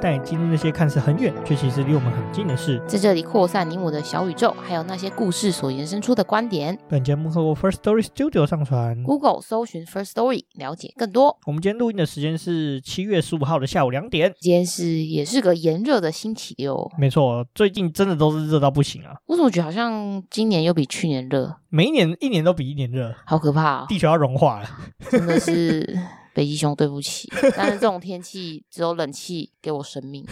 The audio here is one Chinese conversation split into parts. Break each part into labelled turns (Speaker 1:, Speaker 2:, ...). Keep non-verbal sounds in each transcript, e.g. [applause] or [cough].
Speaker 1: 带你进入那些看似很远，却其实离我们很近的事，
Speaker 2: 在这里扩散你我的小宇宙，还有那些故事所延伸出的观点。
Speaker 1: 本节目透过 First Story Studio 上传
Speaker 2: ，Google 搜寻 First Story 了解更多。
Speaker 1: 我们今天录音的时间是七月十五号的下午两点，
Speaker 2: 今天是也是个炎热的星期六。
Speaker 1: 没错，最近真的都是热到不行啊！
Speaker 2: 我怎么觉得好像今年又比去年热？
Speaker 1: 每一年一年都比一年热，
Speaker 2: 好可怕哦！
Speaker 1: 地球要融化了，
Speaker 2: 真的是。北极熊，对不起，但是这种天气只有冷气给我生命。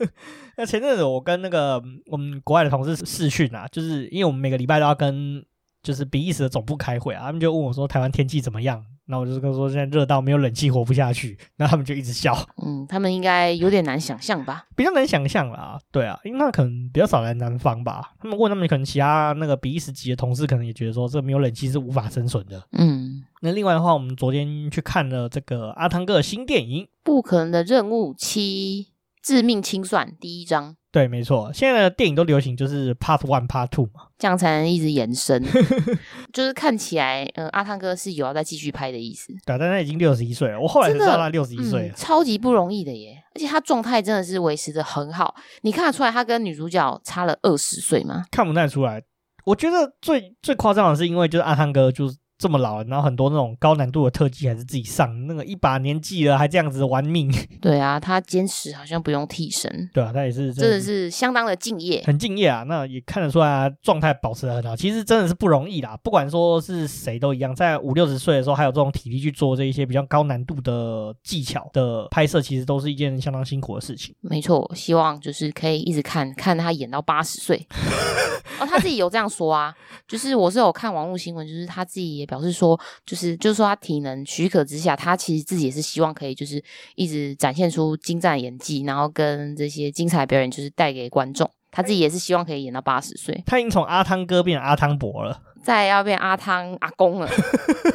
Speaker 2: [laughs]
Speaker 1: 那前阵子我跟那个我们国外的同事试训啊，就是因为我们每个礼拜都要跟就是比利时的总部开会啊，他们就问我说台湾天气怎么样？那我就是跟说现在热到没有冷气活不下去，[laughs] 那他们就一直笑。
Speaker 2: 嗯，他们应该有点难想象吧？
Speaker 1: 比较难想象啦，对啊，因为那可能比较少来南方吧。他们问他们可能其他那个比利时籍的同事，可能也觉得说这没有冷气是无法生存的。
Speaker 2: 嗯，
Speaker 1: 那另外的话，我们昨天去看了这个阿汤哥的新电影《
Speaker 2: 不可能的任务七：致命清算》第一章。
Speaker 1: 对，没错，现在的电影都流行就是 Part One、Part Two 嘛，
Speaker 2: 这样才能一直延伸。[laughs] 就是看起来，嗯、呃，阿汤哥是有要再继续拍的意思。
Speaker 1: 对，但他已经六十一岁了，我后来才知道他六十一岁了，
Speaker 2: 超级不容易的耶！而且他状态真的是维持的很好，你看得出来他跟女主角差了二十岁吗？
Speaker 1: 看不太出来。我觉得最最夸张的是，因为就是阿汤哥就是。这么老了，然后很多那种高难度的特技还是自己上，那个一把年纪了还这样子玩命。[laughs]
Speaker 2: 对啊，他坚持好像不用替身。
Speaker 1: 对啊，他也是
Speaker 2: 真的是相当的敬业，
Speaker 1: 很敬业啊。那也看得出来啊，状态保持的很好。其实真的是不容易啦，不管说是谁都一样，在五六十岁的时候还有这种体力去做这一些比较高难度的技巧的拍摄，其实都是一件相当辛苦的事情。
Speaker 2: 没错，希望就是可以一直看看他演到八十岁。哦，他自己有这样说啊，就是我是有看网络新闻，就是他自己也表示说，就是就是说他体能许可之下，他其实自己也是希望可以就是一直展现出精湛演技，然后跟这些精彩表演就是带给观众。他自己也是希望可以演到八十岁。
Speaker 1: 他已经从阿汤哥变成阿汤伯了，
Speaker 2: 再要变阿汤阿公了。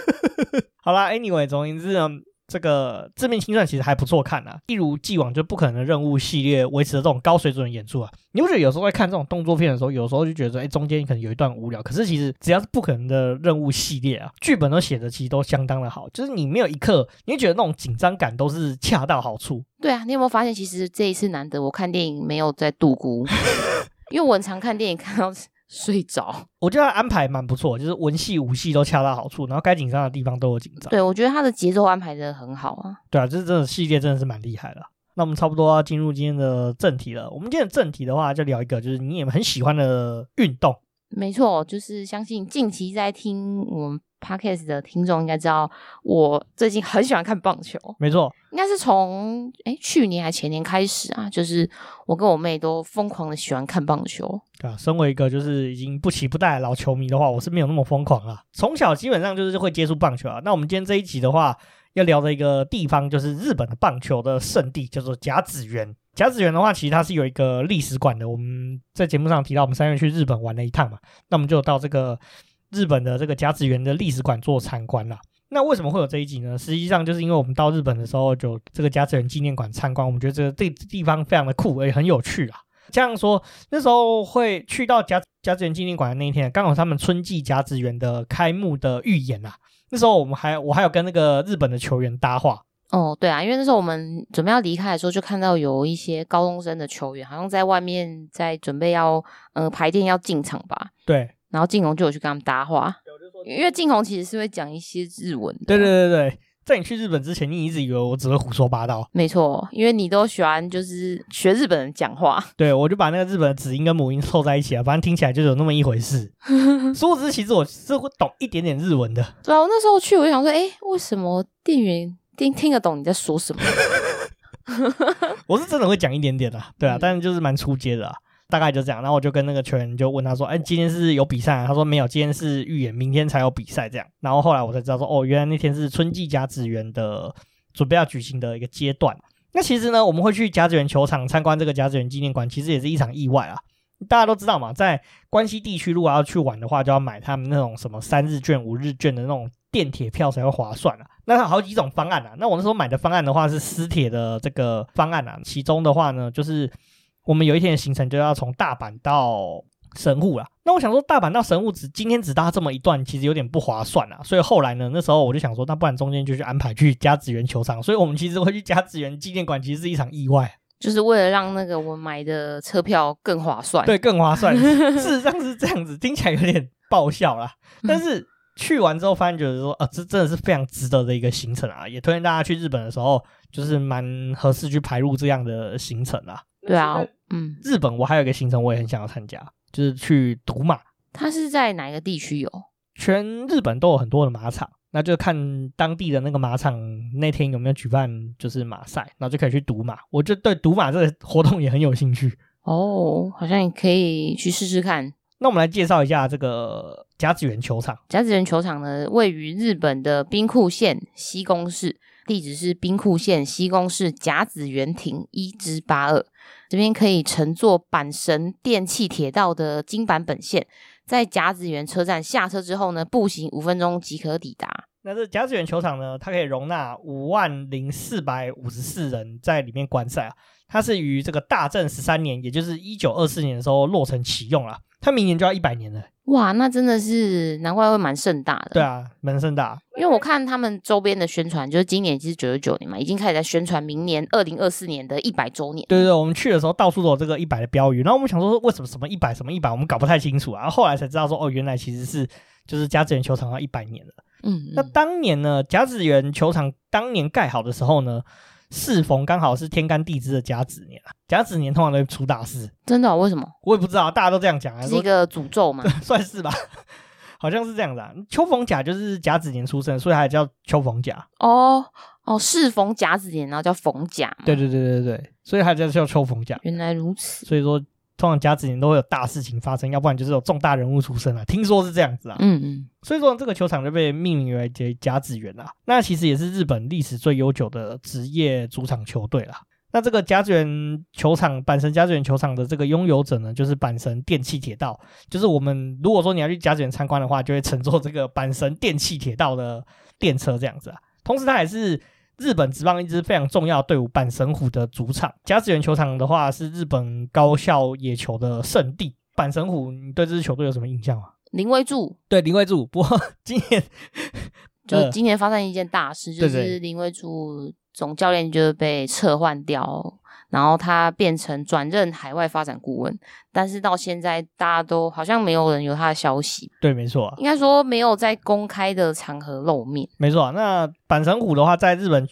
Speaker 2: [laughs]
Speaker 1: 好啦，Anyway，总而言之呢。这个致命清算其实还不错看啊，一如既往就不可能的任务系列维持的这种高水准的演出啊，你不觉得有时候在看这种动作片的时候，有时候就觉得，哎，中间可能有一段无聊，可是其实只要是不可能的任务系列啊，剧本都写的其实都相当的好，就是你没有一刻，你会觉得那种紧张感都是恰到好处。
Speaker 2: 对啊，你有没有发现，其实这一次难得我看电影没有在度孤，[laughs] 因为我很常看电影看到。睡着，
Speaker 1: 我觉得他安排蛮不错，就是文戏武戏都恰到好处，然后该紧张的地方都有紧张。
Speaker 2: 对，我觉得他的节奏安排的很好啊。
Speaker 1: 对啊，这真的系列真的是蛮厉害的。那我们差不多要进入今天的正题了。我们今天的正题的话，就聊一个就是你也很喜欢的运动。
Speaker 2: 没错，就是相信近期在听我们 Podcast 的听众应该知道，我最近很喜欢看棒球。
Speaker 1: 没错，
Speaker 2: 应该是从诶去年还前年开始啊，就是我跟我妹都疯狂的喜欢看棒球。
Speaker 1: 对啊，身为一个就是已经不期不待的老球迷的话，我是没有那么疯狂啊。从小基本上就是会接触棒球啊。那我们今天这一集的话，要聊的一个地方就是日本的棒球的圣地，叫做甲子园。甲子园的话，其实它是有一个历史馆的。我们在节目上提到，我们三月去日本玩了一趟嘛，那我们就到这个。日本的这个甲子园的历史馆做参观了。那为什么会有这一集呢？实际上就是因为我们到日本的时候，就这个甲子园纪念馆参观，我们觉得这个这地方非常的酷，也很有趣啊。这样说，那时候会去到甲甲子园纪念馆的那一天，刚好他们春季甲子园的开幕的预演啊。那时候我们还我还有跟那个日本的球员搭话。
Speaker 2: 哦，对啊，因为那时候我们准备要离开的时候，就看到有一些高中生的球员，好像在外面在准备要呃排练要进场吧。
Speaker 1: 对。
Speaker 2: 然后静红就有去跟他们搭话，因为静红其实是会讲一些日文的。
Speaker 1: 对对对对，在你去日本之前，你一直以为我只会胡说八道。
Speaker 2: 没错，因为你都喜欢就是学日本人讲话。
Speaker 1: 对，我就把那个日本的子音跟母音凑在一起啊，反正听起来就有那么一回事。[laughs] 殊不知，其实我是会懂一点点日文的。
Speaker 2: 对啊，我那时候去，我就想说，哎，为什么店员听听得懂你在说什么？[laughs]
Speaker 1: 我是真的会讲一点点的，啊，对啊，嗯、但是就是蛮出街的啊。大概就这样，然后我就跟那个球员就问他说：“哎，今天是有比赛啊？”他说：“没有，今天是预演，明天才有比赛。”这样，然后后来我才知道说：“哦，原来那天是春季甲子园的准备要举行的一个阶段。”那其实呢，我们会去甲子园球场参观这个甲子园纪念馆，其实也是一场意外啊。大家都知道嘛，在关西地区如果要去玩的话，就要买他们那种什么三日券、五日券的那种电铁票才会划算啊。那它好几种方案啊。那我那时候买的方案的话是私铁的这个方案啊，其中的话呢，就是我们有一天的行程就要从大阪到神户啦。那我想说，大阪到神户只今天只搭这么一段，其实有点不划算啊。所以后来呢，那时候我就想说，那不然中间就去安排去加子园球场。所以我们其实会去加子园纪念馆，其实是一场意外，
Speaker 2: 就是为了让那个我买的车票更划算。[laughs] [laughs]
Speaker 1: 对，更划算。事实上是这样子，听起来有点爆笑啦。[laughs] 但是去完之后，发现觉得说，啊，这真的是非常值得的一个行程啊！也推荐大家去日本的时候，就是蛮合适去排入这样的行程啊。
Speaker 2: 对啊，嗯，
Speaker 1: 日本我还有一个行程，我也很想要参加。就是去赌马，
Speaker 2: 它是在哪一个地区有？
Speaker 1: 全日本都有很多的马场，那就看当地的那个马场那天有没有举办就是马赛，然后就可以去赌马。我就对赌马这个活动也很有兴趣
Speaker 2: 哦，好像也可以去试试看。
Speaker 1: 那我们来介绍一下这个甲子园球场。
Speaker 2: 甲子园球场呢，位于日本的兵库县西宫市，地址是兵库县西宫市甲子园町一之八二。这边可以乘坐阪神电气铁道的京阪本线，在甲子园车站下车之后呢，步行五分钟即可抵达。
Speaker 1: 那这甲子园球场呢，它可以容纳五万零四百五十四人在里面观赛啊。它是于这个大正十三年，也就是一九二四年的时候落成启用了。它明年就要一百年了。
Speaker 2: 哇，那真的是难怪会蛮盛大的。
Speaker 1: 对啊，蛮盛大。
Speaker 2: 因为我看他们周边的宣传，就是今年其实九十九年嘛，已经开始在宣传明年二零二四年的一百周年。
Speaker 1: 对对对，我们去的时候到处都有这个一百的标语，然后我们想说，为什么什么一百什么一百，我们搞不太清楚啊。然后后来才知道说，哦，原来其实是就是甲子园球场要一百年了。嗯，嗯，那当年呢，甲子园球场当年盖好的时候呢，适逢刚好是天干地支的甲子年啊，甲子年通常都会出大事。
Speaker 2: 真的哦？为什么？
Speaker 1: 我也不知道，大家都这样讲啊，
Speaker 2: 是一个诅咒嘛，[laughs]
Speaker 1: 算是吧，好像是这样子啊。秋逢甲就是甲子年出生，所以还叫秋逢甲。
Speaker 2: 哦哦，适逢甲子年，然后叫逢甲。
Speaker 1: 对对对对对，所以还叫叫秋逢甲。
Speaker 2: 原来如此。
Speaker 1: 所以说。通常甲子年都会有大事情发生，要不然就是有重大人物出生啊。听说是这样子啊。嗯嗯。所以说这个球场就被命名为甲子园啊。那其实也是日本历史最悠久的职业主场球队啦。那这个甲子园球场，阪神甲子园球场的这个拥有者呢，就是阪神电气铁道。就是我们如果说你要去甲子园参观的话，就会乘坐这个阪神电气铁道的电车这样子啊。同时，它也是。日本职棒一支非常重要的队伍阪神虎的主场，甲子园球场的话是日本高校野球的圣地。阪神虎，你对这支球队有什么印象吗？
Speaker 2: 林威柱，
Speaker 1: 对林威柱。不过今年
Speaker 2: 就今年发生一件大事，呃、就是林威柱总教练就是被撤换掉。然后他变成转任海外发展顾问，但是到现在大家都好像没有人有他的消息。
Speaker 1: 对，没错啊，
Speaker 2: 应该说没有在公开的场合露面。
Speaker 1: 没错啊，那板神虎的话，在日本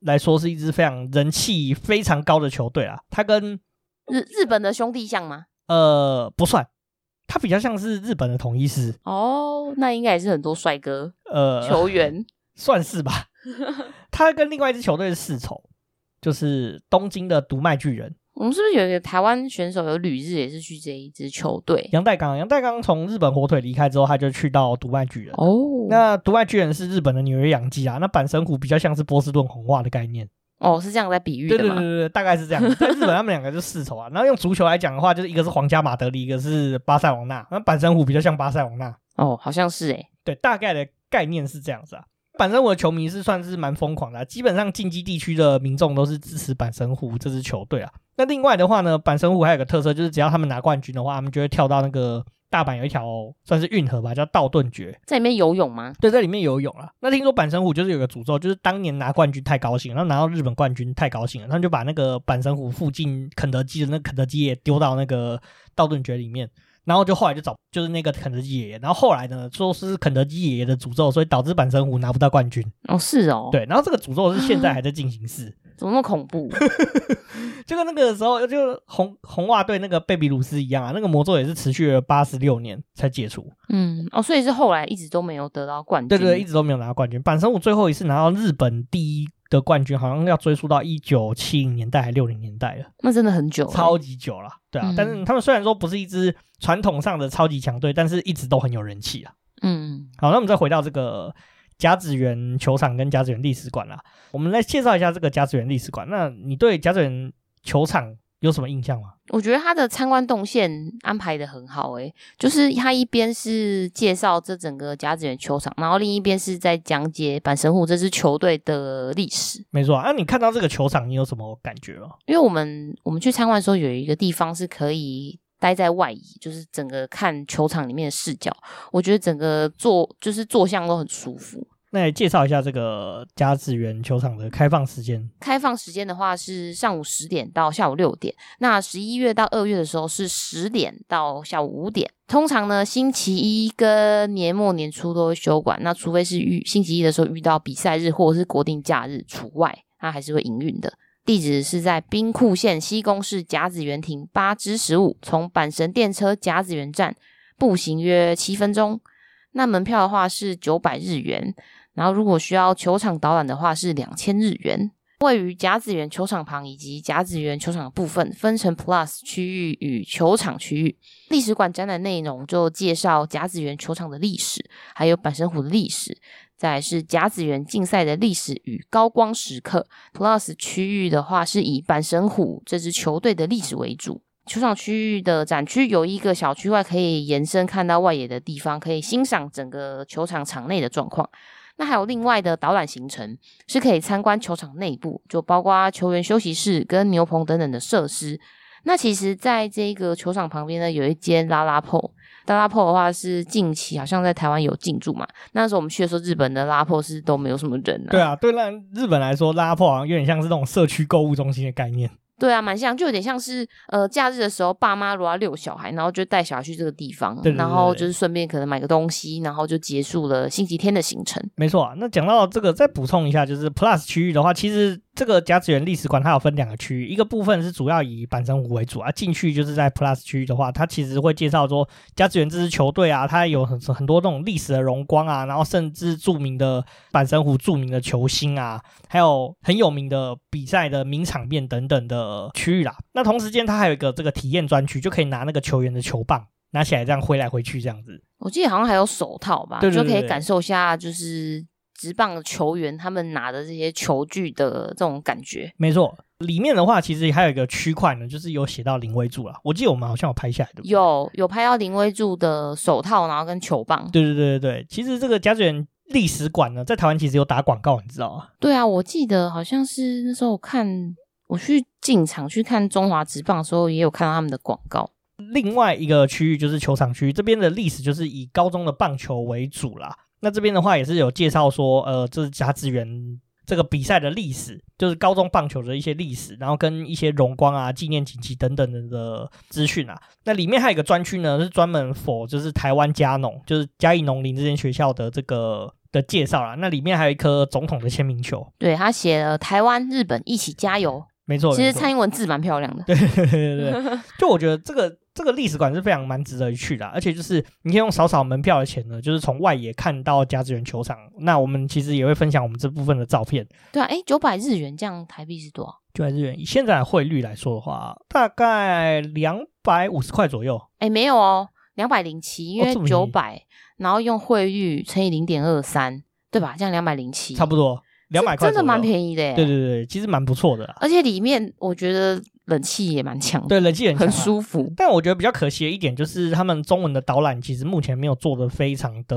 Speaker 1: 来说是一支非常人气非常高的球队啊。他跟
Speaker 2: 日日本的兄弟像吗？
Speaker 1: 呃，不算，他比较像是日本的统一师。
Speaker 2: 哦，那应该也是很多帅哥呃球员，[laughs]
Speaker 1: 算是吧。[laughs] 他跟另外一支球队是世仇。就是东京的读卖巨人，
Speaker 2: 我们是不是有一个台湾选手有旅日，也是去这一支球队？
Speaker 1: 杨代刚，杨代刚从日本火腿离开之后，他就去到读卖巨人。哦，那读卖巨人是日本的纽约洋基啊，那阪神虎比较像是波士顿红袜的概念。
Speaker 2: 哦，是这样在比喻的吗？
Speaker 1: 对对对对，大概是这样。在日本，他们两个就世仇啊。然后用足球来讲的话，就是一个是皇家马德里，一个是巴塞罗那。那阪神虎比较像巴塞罗那。
Speaker 2: 哦，好像是诶、欸。
Speaker 1: 对，大概的概念是这样子啊。阪神虎的球迷是算是蛮疯狂的啊，基本上近畿地区的民众都是支持阪神虎这支球队啊。那另外的话呢，阪神虎还有个特色，就是只要他们拿冠军的话，他们就会跳到那个大阪有一条算是运河吧，叫道顿崛，
Speaker 2: 在里面游泳吗？
Speaker 1: 对，在里面游泳啊。那听说阪神虎就是有个诅咒，就是当年拿冠军太高兴，然后拿到日本冠军太高兴了，他们就把那个阪神虎附近肯德基的那肯德基也丢到那个道顿崛里面。然后就后来就找就是那个肯德基爷爷，然后后来呢说是肯德基爷爷的诅咒，所以导致板神虎拿不到冠军。
Speaker 2: 哦，是哦，
Speaker 1: 对，然后这个诅咒是现在还在进行式，
Speaker 2: 怎么那么恐怖？[laughs]
Speaker 1: 就跟那个时候就红红袜队那个贝比鲁斯一样啊，那个魔咒也是持续了八十六年才解除。
Speaker 2: 嗯，哦，所以是后来一直都没有得到冠军。
Speaker 1: 对对对，一直都没有拿到冠军。阪神虎最后一次拿到日本第一的冠军好像要追溯到一九七零年代还六零年代了，
Speaker 2: 那真的很久，
Speaker 1: 超级久了。对啊，嗯、但是他们虽然说不是一支传统上的超级强队，但是一直都很有人气啊。嗯，好，那我们再回到这个甲子园球场跟甲子园历史馆啦，我们来介绍一下这个甲子园历史馆。那你对甲子园球场有什么印象吗？
Speaker 2: 我觉得他的参观动线安排的很好，诶，就是他一边是介绍这整个甲子园球场，然后另一边是在讲解阪神户这支球队的历史。
Speaker 1: 没错啊，那你看到这个球场，你有什么感觉吗？
Speaker 2: 因为我们我们去参观的时候，有一个地方是可以待在外椅，就是整个看球场里面的视角，我觉得整个坐就是坐相都很舒服。
Speaker 1: 那来介绍一下这个甲子园球场的开放时间。
Speaker 2: 开放时间的话是上午十点到下午六点。那十一月到二月的时候是十点到下午五点。通常呢，星期一跟年末年初都会休馆。那除非是遇星期一的时候遇到比赛日或者是国定假日除外，它还是会营运的。地址是在兵库县西宫市甲子园亭八之十五，从阪神电车甲子园站步行约七分钟。那门票的话是九百日元。然后，如果需要球场导览的话，是两千日元。位于甲子园球场旁以及甲子园球场的部分，分成 Plus 区域与球场区域。历史馆展览内容就介绍甲子园球场的历史，还有阪神虎的历史。再来是甲子园竞赛的历史与高光时刻。Plus 区域的话，是以阪神虎这支球队的历史为主。球场区域的展区有一个小区外可以延伸看到外野的地方，可以欣赏整个球场场内的状况。那还有另外的导览行程，是可以参观球场内部，就包括球员休息室跟牛棚等等的设施。那其实，在这个球场旁边呢，有一间拉拉铺。拉拉破的话，是近期好像在台湾有进驻嘛。那时候我们去的时候，日本的拉破是都没有什么人啊。
Speaker 1: 对啊，对那日本来说，拉破好像有点像是那种社区购物中心的概念。
Speaker 2: 对啊，蛮像，就有点像是呃，假日的时候，爸妈如果要遛小孩，然后就带小孩去这个地方，
Speaker 1: 对对对对，
Speaker 2: 然后就是顺便可能买个东西，然后就结束了星期天的行程。
Speaker 1: 没错啊，那讲到这个，再补充一下，就是 Plus 区域的话，其实。这个甲子园历史馆它有分两个区域，一个部分是主要以板神湖为主啊，进去就是在 Plus 区域的话，它其实会介绍说甲子园这支球队啊，它有很很多那种历史的荣光啊，然后甚至著名的板神湖著名的球星啊，还有很有名的比赛的名场面等等的区域啦。那同时间它还有一个这个体验专区，就可以拿那个球员的球棒拿起来这样挥来挥去这样子。
Speaker 2: 我记得好像还有手套吧，
Speaker 1: 对对对对，
Speaker 2: 就可以感受一下就是。职棒的球员，他们拿的这些球具的这种感觉，
Speaker 1: 没错。里面的话，其实还有一个区块呢，就是有写到林威柱了。我记得我们好像有拍下来的，
Speaker 2: 有有拍到林威柱的手套，然后跟球棒。
Speaker 1: 对对对对对。其实这个甲子园历史馆呢，在台湾其实有打广告，你知道吗？
Speaker 2: 对啊，我记得好像是那时候我看我去进场去看中华职棒的时候，也有看到他们的广告。
Speaker 1: 另外一个区域就是球场区，这边的历史就是以高中的棒球为主啦。那这边的话也是有介绍说，呃，这是甲子园这个比赛的历史，就是高中棒球的一些历史，然后跟一些荣光啊、纪念锦旗等等的的资讯啊。那里面还有一个专区呢，是专门 for 就是台湾嘉农，就是嘉义农林这间学校的这个的介绍啦。那里面还有一颗总统的签名球，
Speaker 2: 对，他写了“台湾日本一起加油”，
Speaker 1: 没错。
Speaker 2: 其实蔡英文字蛮漂亮的，[laughs]
Speaker 1: 对对对对。就我觉得这个。这个历史馆是非常蛮值得一去的，而且就是你可以用少少门票的钱呢，就是从外野看到甲子园球场。那我们其实也会分享我们这部分的照片。
Speaker 2: 对啊，诶，九百日元这样台币是多少？
Speaker 1: 九百日元以现在的汇率来说的话，大概两百五十块左右。
Speaker 2: 诶，没有哦，两百零七，因为九百，然后用汇率乘以零点二三，对吧？这样两百零七，
Speaker 1: 差不多两百块，
Speaker 2: 真的蛮便宜的。
Speaker 1: 对对对，其实蛮不错的。
Speaker 2: 而且里面我觉得。冷气也蛮强的，
Speaker 1: 对，冷气很，啊，
Speaker 2: 很舒服。
Speaker 1: 但我觉得比较可惜的一点就是，他们中文的导览其实目前没有做的非常的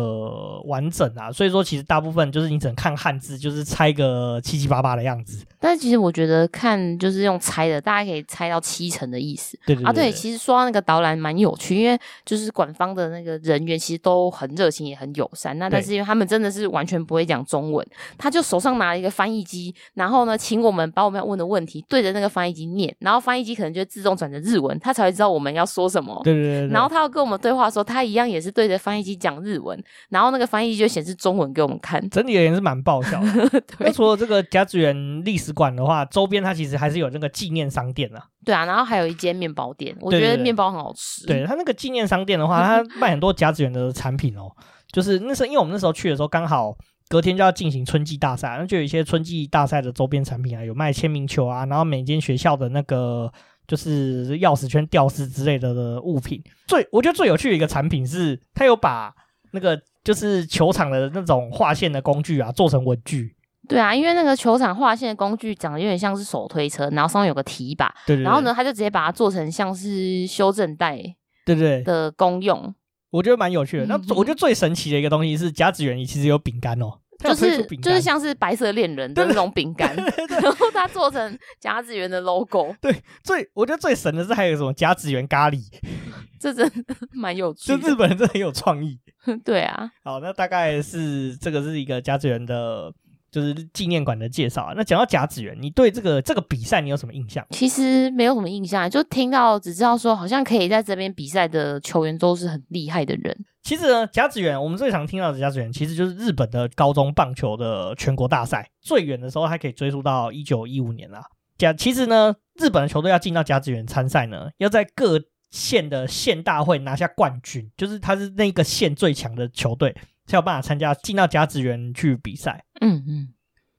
Speaker 1: 完整啊。所以说，其实大部分就是你只能看汉字，就是猜个七七八八的样子。
Speaker 2: 但是其实我觉得看就是用猜的，大家可以猜到七成的意思。
Speaker 1: 对对，对，对啊，对，
Speaker 2: 其实说到那个导览蛮有趣，因为就是馆方的那个人员其实都很热情，也很友善。那但是因为他们真的是完全不会讲中文，他就手上拿了一个翻译机，然后呢，请我们把我们要问的问题对着那个翻译机念，然后翻译机可能就自动转成日文，他才会知道我们要说什么。
Speaker 1: 对对对，对。
Speaker 2: 然后他要跟我们对话的时候，他一样也是对着翻译机讲日文，然后那个翻译机就显示中文给我们看。
Speaker 1: 整体而言是蛮爆笑的。[laughs] 那除了这个甲子园历史馆的话，周边它其实还是有那个纪念商店啊。
Speaker 2: 对啊，然后还有一间面包店，我觉得面包很好吃。
Speaker 1: 对，他那个纪念商店的话，他 [laughs] 卖很多甲子园的产品哦。就是那时候，因为我们那时候去的时候，刚好隔天就要进行春季大赛，那就有一些春季大赛的周边产品啊，有卖签名球啊，然后每间学校的那个。就是钥匙圈、吊饰之类的的物品。最我觉得最有趣的一个产品是，他有把那个就是球场的那种划线的工具啊做成文具。
Speaker 2: 对啊，因为那个球场划线的工具长得有点像是手推车，然后上面有个提把，
Speaker 1: 对对对，
Speaker 2: 然后呢，他就直接把它做成像是修正带，
Speaker 1: 对对
Speaker 2: 的功用，
Speaker 1: 我觉得蛮有趣的。那我觉得最神奇的一个东西是甲子园里其实有饼干哦。
Speaker 2: 就是就是像是白色恋人的那种饼干，然后它做成甲子园的 logo。
Speaker 1: 对，最我觉得最神的是还有什么甲子园咖喱，[laughs]
Speaker 2: 这真蛮有趣的。
Speaker 1: 就日本人真的很有创意。[laughs]
Speaker 2: 对啊，
Speaker 1: 好，那大概是这个是一个甲子园的。就是纪念馆的介绍啊。那讲到甲子园，你对这个这个比赛你有什么印象？
Speaker 2: 其实没有什么印象，就听到只知道说，好像可以在这边比赛的球员都是很厉害的人。
Speaker 1: 其实呢，甲子园我们最常听到的甲子园，其实就是日本的高中棒球的全国大赛。最远的时候还可以追溯到一九一五年啦。甲其实呢，日本的球队要进到甲子园参赛呢，要在各县的县大会拿下冠军，就是他是那个县最强的球队。才有办法参加进到甲子园去比赛。
Speaker 2: 嗯嗯，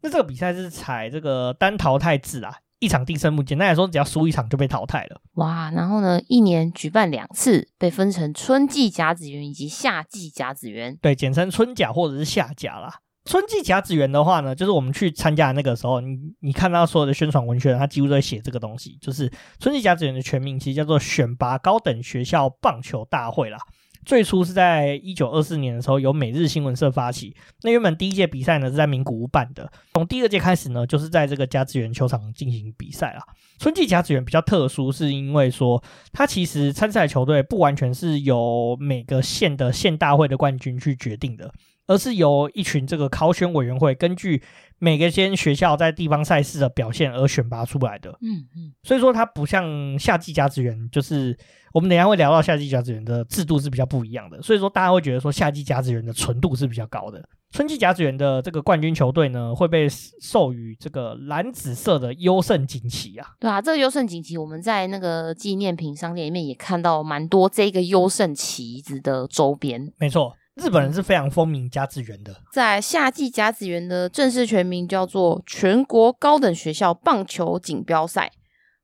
Speaker 1: 那这个比赛是采这个单淘汰制啊，一场定胜负。简单来说，只要输一场就被淘汰了。
Speaker 2: 哇，然后呢，一年举办两次，被分成春季甲子园以及夏季甲子园。
Speaker 1: 对，简称春甲或者是夏甲啦。春季甲子园的话呢，就是我们去参加的那个时候，你你看到所有的宣传文宣，它几乎都在写这个东西，就是春季甲子园的全名其实叫做选拔高等学校棒球大会啦。最初是在一九二四年的时候，由每日新闻社发起。那原本第一届比赛呢是在名古屋办的，从第二届开始呢，就是在这个甲子园球场进行比赛啊。春季甲子园比较特殊，是因为说它其实参赛球队不完全是由每个县的县大会的冠军去决定的，而是由一群这个考选委员会根据每个间学校在地方赛事的表现而选拔出来的。
Speaker 2: 嗯嗯，
Speaker 1: 所以说它不像夏季甲子园，就是。我们等一下会聊到夏季甲子园的制度是比较不一样的，所以说大家会觉得说夏季甲子园的纯度是比较高的。春季甲子园的这个冠军球队呢，会被授予这个蓝紫色的优胜锦旗啊。
Speaker 2: 对啊，这个优胜锦旗我们在那个纪念品商店里面也看到蛮多这个优胜旗子的周边。
Speaker 1: 没错，日本人是非常风靡甲子园的。
Speaker 2: 在夏季甲子园的正式全名叫做全国高等学校棒球锦标赛。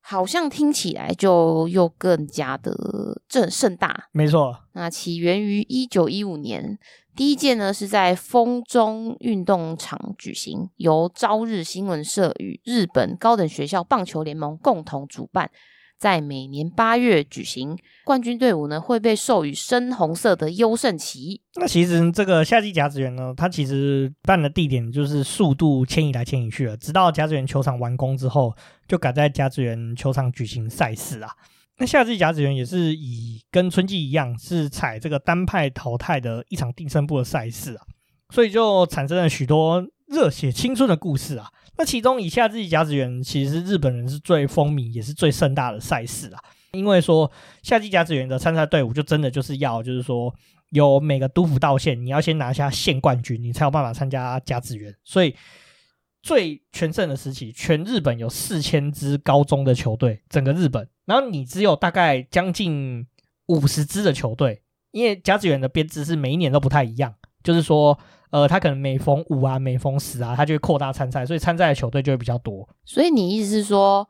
Speaker 2: 好像听起来就又更加的正盛大，
Speaker 1: 没错。
Speaker 2: 那起源于一九一五年，第一届呢是在风中运动场举行，由朝日新闻社与日本高等学校棒球联盟共同主办。在每年八月举行，冠军队伍呢会被授予深红色的优胜旗。
Speaker 1: 那其实这个夏季甲子园呢，它其实办的地点就是速度迁移来迁移去了，直到甲子园球场完工之后，就改在甲子园球场举行赛事啊。那夏季甲子园也是以跟春季一样，是采这个单派淘汰的一场定胜负的赛事啊，所以就产生了许多热血青春的故事啊。那其中以夏季甲子园，其实日本人是最风靡，也是最盛大的赛事啊。因为说夏季甲子园的参赛队伍，就真的就是要，就是说有每个都府道县，你要先拿下县冠军，你才有办法参加甲子园。所以最全盛的时期，全日本有四千支高中的球队，整个日本，然后你只有大概将近五十支的球队，因为甲子园的编制是每一年都不太一样，就是说。呃，他可能每逢五啊，每逢十啊，他就会扩大参赛，所以参赛的球队就会比较多。
Speaker 2: 所以你意思是说，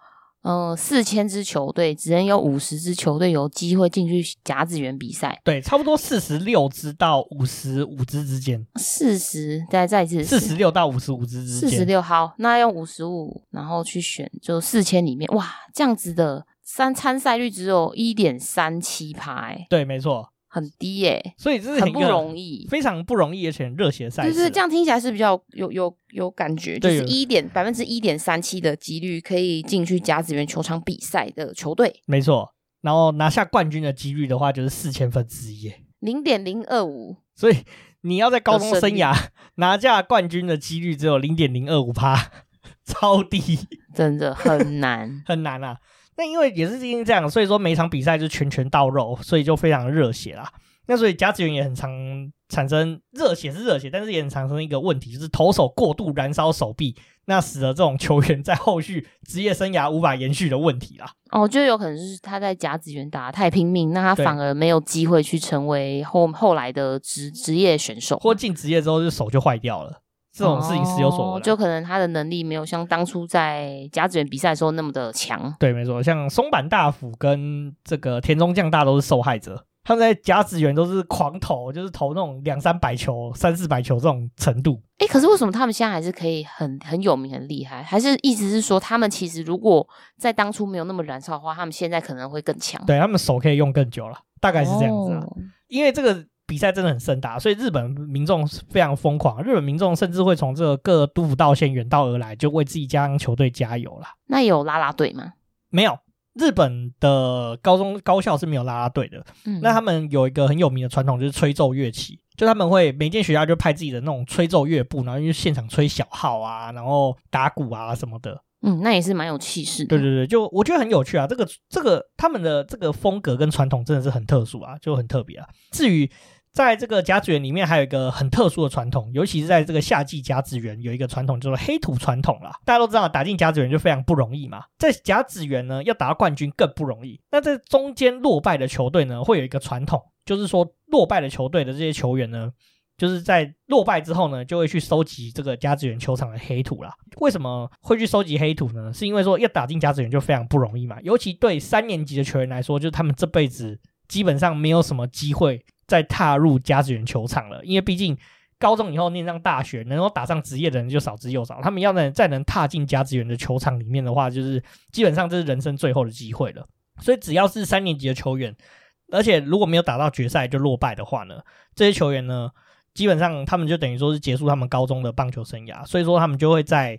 Speaker 2: 嗯、呃，四千支球队只能有五十支球队有机会进去甲子园比赛？
Speaker 1: 对，差不多四十六支到五十五支之间。
Speaker 2: 四十，再再一次，
Speaker 1: 四十六到五十五支之间。
Speaker 2: 四十六，好，那用五十五，然后去选，就四千里面，哇，这样子的三参赛率只有一点三七趴，
Speaker 1: 对，没错。
Speaker 2: 很低耶、欸，
Speaker 1: 所以这是很不容易，非常不容易而且很热血赛事。
Speaker 2: 就是这样听起来是比较有有有感觉，就是一点百分之一点三七的几率可以进去甲子园球场比赛的球队，
Speaker 1: 没错。然后拿下冠军的几率的话，就是四千分之一，
Speaker 2: 零点零二五。[laughs]
Speaker 1: 所以你要在高中生涯 [laughs] 拿下冠军的几率只有零点零二五趴，[laughs] 超低，
Speaker 2: 真的很难
Speaker 1: 很难啊。那因为也是因为这样，所以说每场比赛就拳拳到肉，所以就非常热血啦。那所以甲子园也很常产生热血是热血，但是也很常产生一个问题，就是投手过度燃烧手臂，那使得这种球员在后续职业生涯无法延续的问题啦。
Speaker 2: 哦，就有可能是他在甲子园打得太拼命，那他反而没有机会去成为后后来的职职业选手，
Speaker 1: 或进职业之后就手就坏掉了。这种事情时有所闻、
Speaker 2: 哦，就可能他的能力没有像当初在甲子园比赛的时候那么的强。
Speaker 1: 对，没错，像松坂大辅跟这个田中将大都是受害者。他们在甲子园都是狂投，就是投那种两三百球、三四百球这种程度。
Speaker 2: 哎，可是为什么他们现在还是可以很很有名、很厉害？还是意思是说，他们其实如果在当初没有那么燃烧的话，他们现在可能会更强？
Speaker 1: 对，他们手可以用更久了，大概是这样子啊。
Speaker 2: 哦、
Speaker 1: 因为这个比赛真的很盛大，所以日本民众非常疯狂。日本民众甚至会从这个各都府道县远道而来，就为自己家乡球队加油啦。
Speaker 2: 那有啦啦队吗？
Speaker 1: 没有。日本的高中高校是没有啦啦队的，嗯，那他们有一个很有名的传统，就是吹奏乐器，就他们会每间学校就派自己的那种吹奏乐部，然后就现场吹小号啊，然后打鼓啊什么的，
Speaker 2: 嗯，那也是蛮有气势的。
Speaker 1: 对对对，就我觉得很有趣啊，这个这个他们的这个风格跟传统真的是很特殊啊，就很特别啊。至于。在这个甲子园里面，还有一个很特殊的传统，尤其是在这个夏季甲子园，有一个传统叫做黑土传统啦。大家都知道，打进甲子园就非常不容易嘛。在甲子园呢，要打到冠军更不容易。那在中间落败的球队呢，会有一个传统，就是说落败的球队的这些球员呢，就是在落败之后呢，就会去收集这个甲子园球场的黑土啦。为什么会去收集黑土呢？是因为说要打进甲子园就非常不容易嘛。尤其对三年级的球员来说，就是他们这辈子基本上没有什么机会。再踏入甲子园球场了，因为毕竟高中以后念上大学，能够打上职业的人就少之又少。他们要能再能踏进甲子园的球场里面的话，就是基本上这是人生最后的机会了。所以只要是三年级的球员，而且如果没有打到决赛就落败的话呢，这些球员呢，基本上他们就等于说是结束他们高中的棒球生涯。所以说他们就会在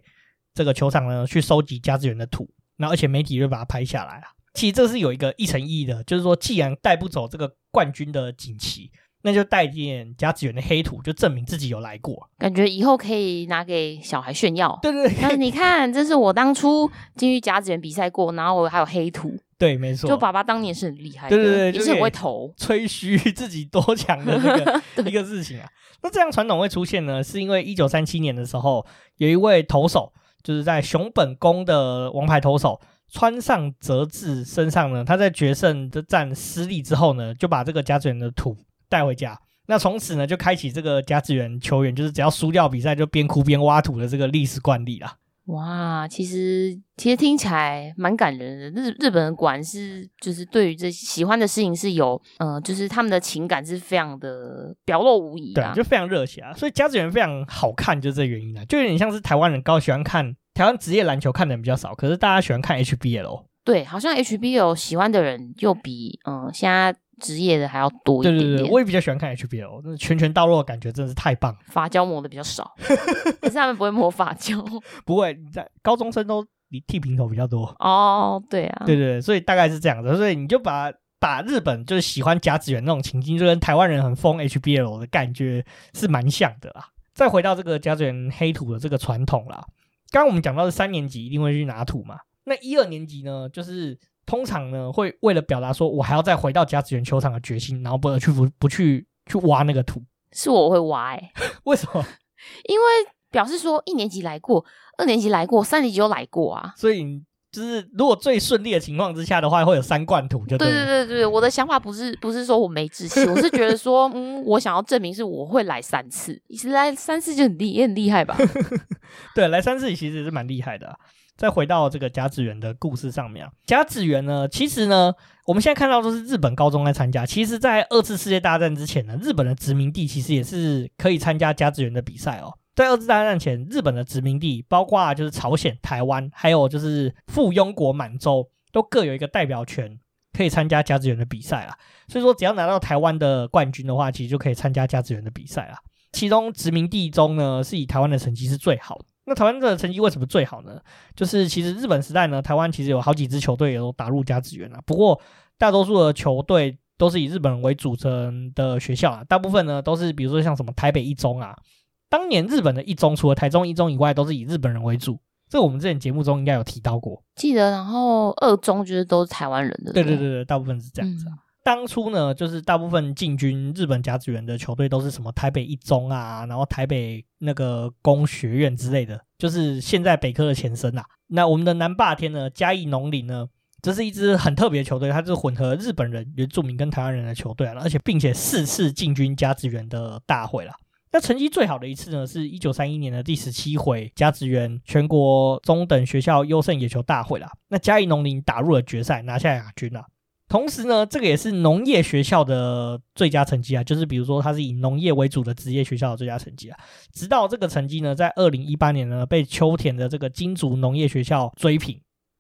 Speaker 1: 这个球场呢去收集甲子园的土，那而且媒体就把它拍下来了。其实这是有一个一层意义的，就是说既然带不走这个。冠军的锦旗，那就带点甲子园的黑土，就证明自己有来过。
Speaker 2: 感觉以后可以拿给小孩炫耀。
Speaker 1: 对对对，
Speaker 2: 你看，这是我当初进去甲子园比赛过，然后我还有黑土。
Speaker 1: 对，没错。
Speaker 2: 就爸爸当年是很厉害的，
Speaker 1: 对对对，
Speaker 2: 就是很会投，[laughs]
Speaker 1: 吹嘘自己多强的这个 [laughs] 一个事情啊。那这样传统会出现呢，是因为一九三七年的时候，有一位投手，就是在熊本宫的王牌投手。川上哲治身上呢，他在决胜的战失利之后呢，就把这个甲子园的土带回家。那从此呢，就开启这个甲子园球员就是只要输掉比赛就边哭边挖土的这个历史惯例啦。
Speaker 2: 哇，其实其实听起来蛮感人的。日日本人果然是就是对于这喜欢的事情是有，嗯、呃，就是他们的情感是非常的表露无遗的，
Speaker 1: 对，就非常热血啊。所以甲子园非常好看，就是这原因啊，就有点像是台湾人高喜欢看。台湾职业篮球看的人比较少，可是大家喜欢看 HBL。
Speaker 2: 对，好像 HBL 喜欢的人又比嗯现在职业的还要多一点点。对对对，
Speaker 1: 我也比较喜欢看 HBL，那拳拳到肉的感觉真的是太棒了。
Speaker 2: 发胶磨的比较少，可是他们不会磨发胶。[laughs]
Speaker 1: 不会，你在高中生都你剃平头比较多。
Speaker 2: 哦，对啊，
Speaker 1: 对对对，所以大概是这样的，所以你就把把日本就是喜欢甲子园那种情境，就跟台湾人很疯 HBL 的感觉是蛮像的啦。再回到这个甲子园黑土的这个传统啦。刚刚我们讲到的三年级一定会去拿土嘛，那一二年级呢，就是通常呢会为了表达说我还要再回到甲子园球场的决心，然后不去不不去去挖那个土。
Speaker 2: 是我会挖哎、欸，[laughs]
Speaker 1: 为什么？
Speaker 2: 因为表示说一年级来过，二年级来过，三年级又来过啊，
Speaker 1: 所以。就是如果最顺利的情况之下的话，会有三罐土就对。
Speaker 2: 对对对对，我的想法不是不是说我没志气，[laughs] 我是觉得说，嗯，我想要证明是我会来三次，来三次就很厉也很厉害吧？[laughs]
Speaker 1: 对，来三次其实也是蛮厉害的啊。再回到这个甲子园的故事上面啊，甲子园呢，其实呢，我们现在看到都是日本高中在参加。其实，在二次世界大战之前呢，日本的殖民地其实也是可以参加甲子园的比赛哦。在二次大战前，日本的殖民地包括就是朝鲜、台湾，还有就是附庸国满洲，都各有一个代表权，可以参加甲子园的比赛啊。所以说，只要拿到台湾的冠军的话，其实就可以参加甲子园的比赛啊。其中殖民地中呢，是以台湾的成绩是最好的。那台湾的成绩为什么最好呢？就是其实日本时代呢，台湾其实有好几支球队也都打入甲子园了。不过，大多数的球队都是以日本人为组成的学校啊，大部分呢都是比如说像什么台北一中啊。当年日本的一中，除了台中一中以外，都是以日本人为主。这我们之前节目中应该有提到过，
Speaker 2: 记得。然后二中就是都是台湾人的，
Speaker 1: 对对对对，大部分是这样子啊。嗯、当初呢，就是大部分进军日本甲子园的球队都是什么台北一中啊，然后台北那个工学院之类的，就是现在北科的前身啊。那我们的南霸天呢，嘉义农林呢，这是一支很特别的球队，它是混合日本人、原住民跟台湾人的球队啊，而且并且四次进军甲子园的大会了。那成绩最好的一次呢，是一九三一年的第十七回甲子园全国中等学校优胜野球大会啦。那嘉义农林打入了决赛，拿下亚军了。同时呢，这个也是农业学校的最佳成绩啊，就是比如说它是以农业为主的职业学校的最佳成绩啊。直到这个成绩呢，在二零一八年呢，被秋田的这个金竹农业学校追平，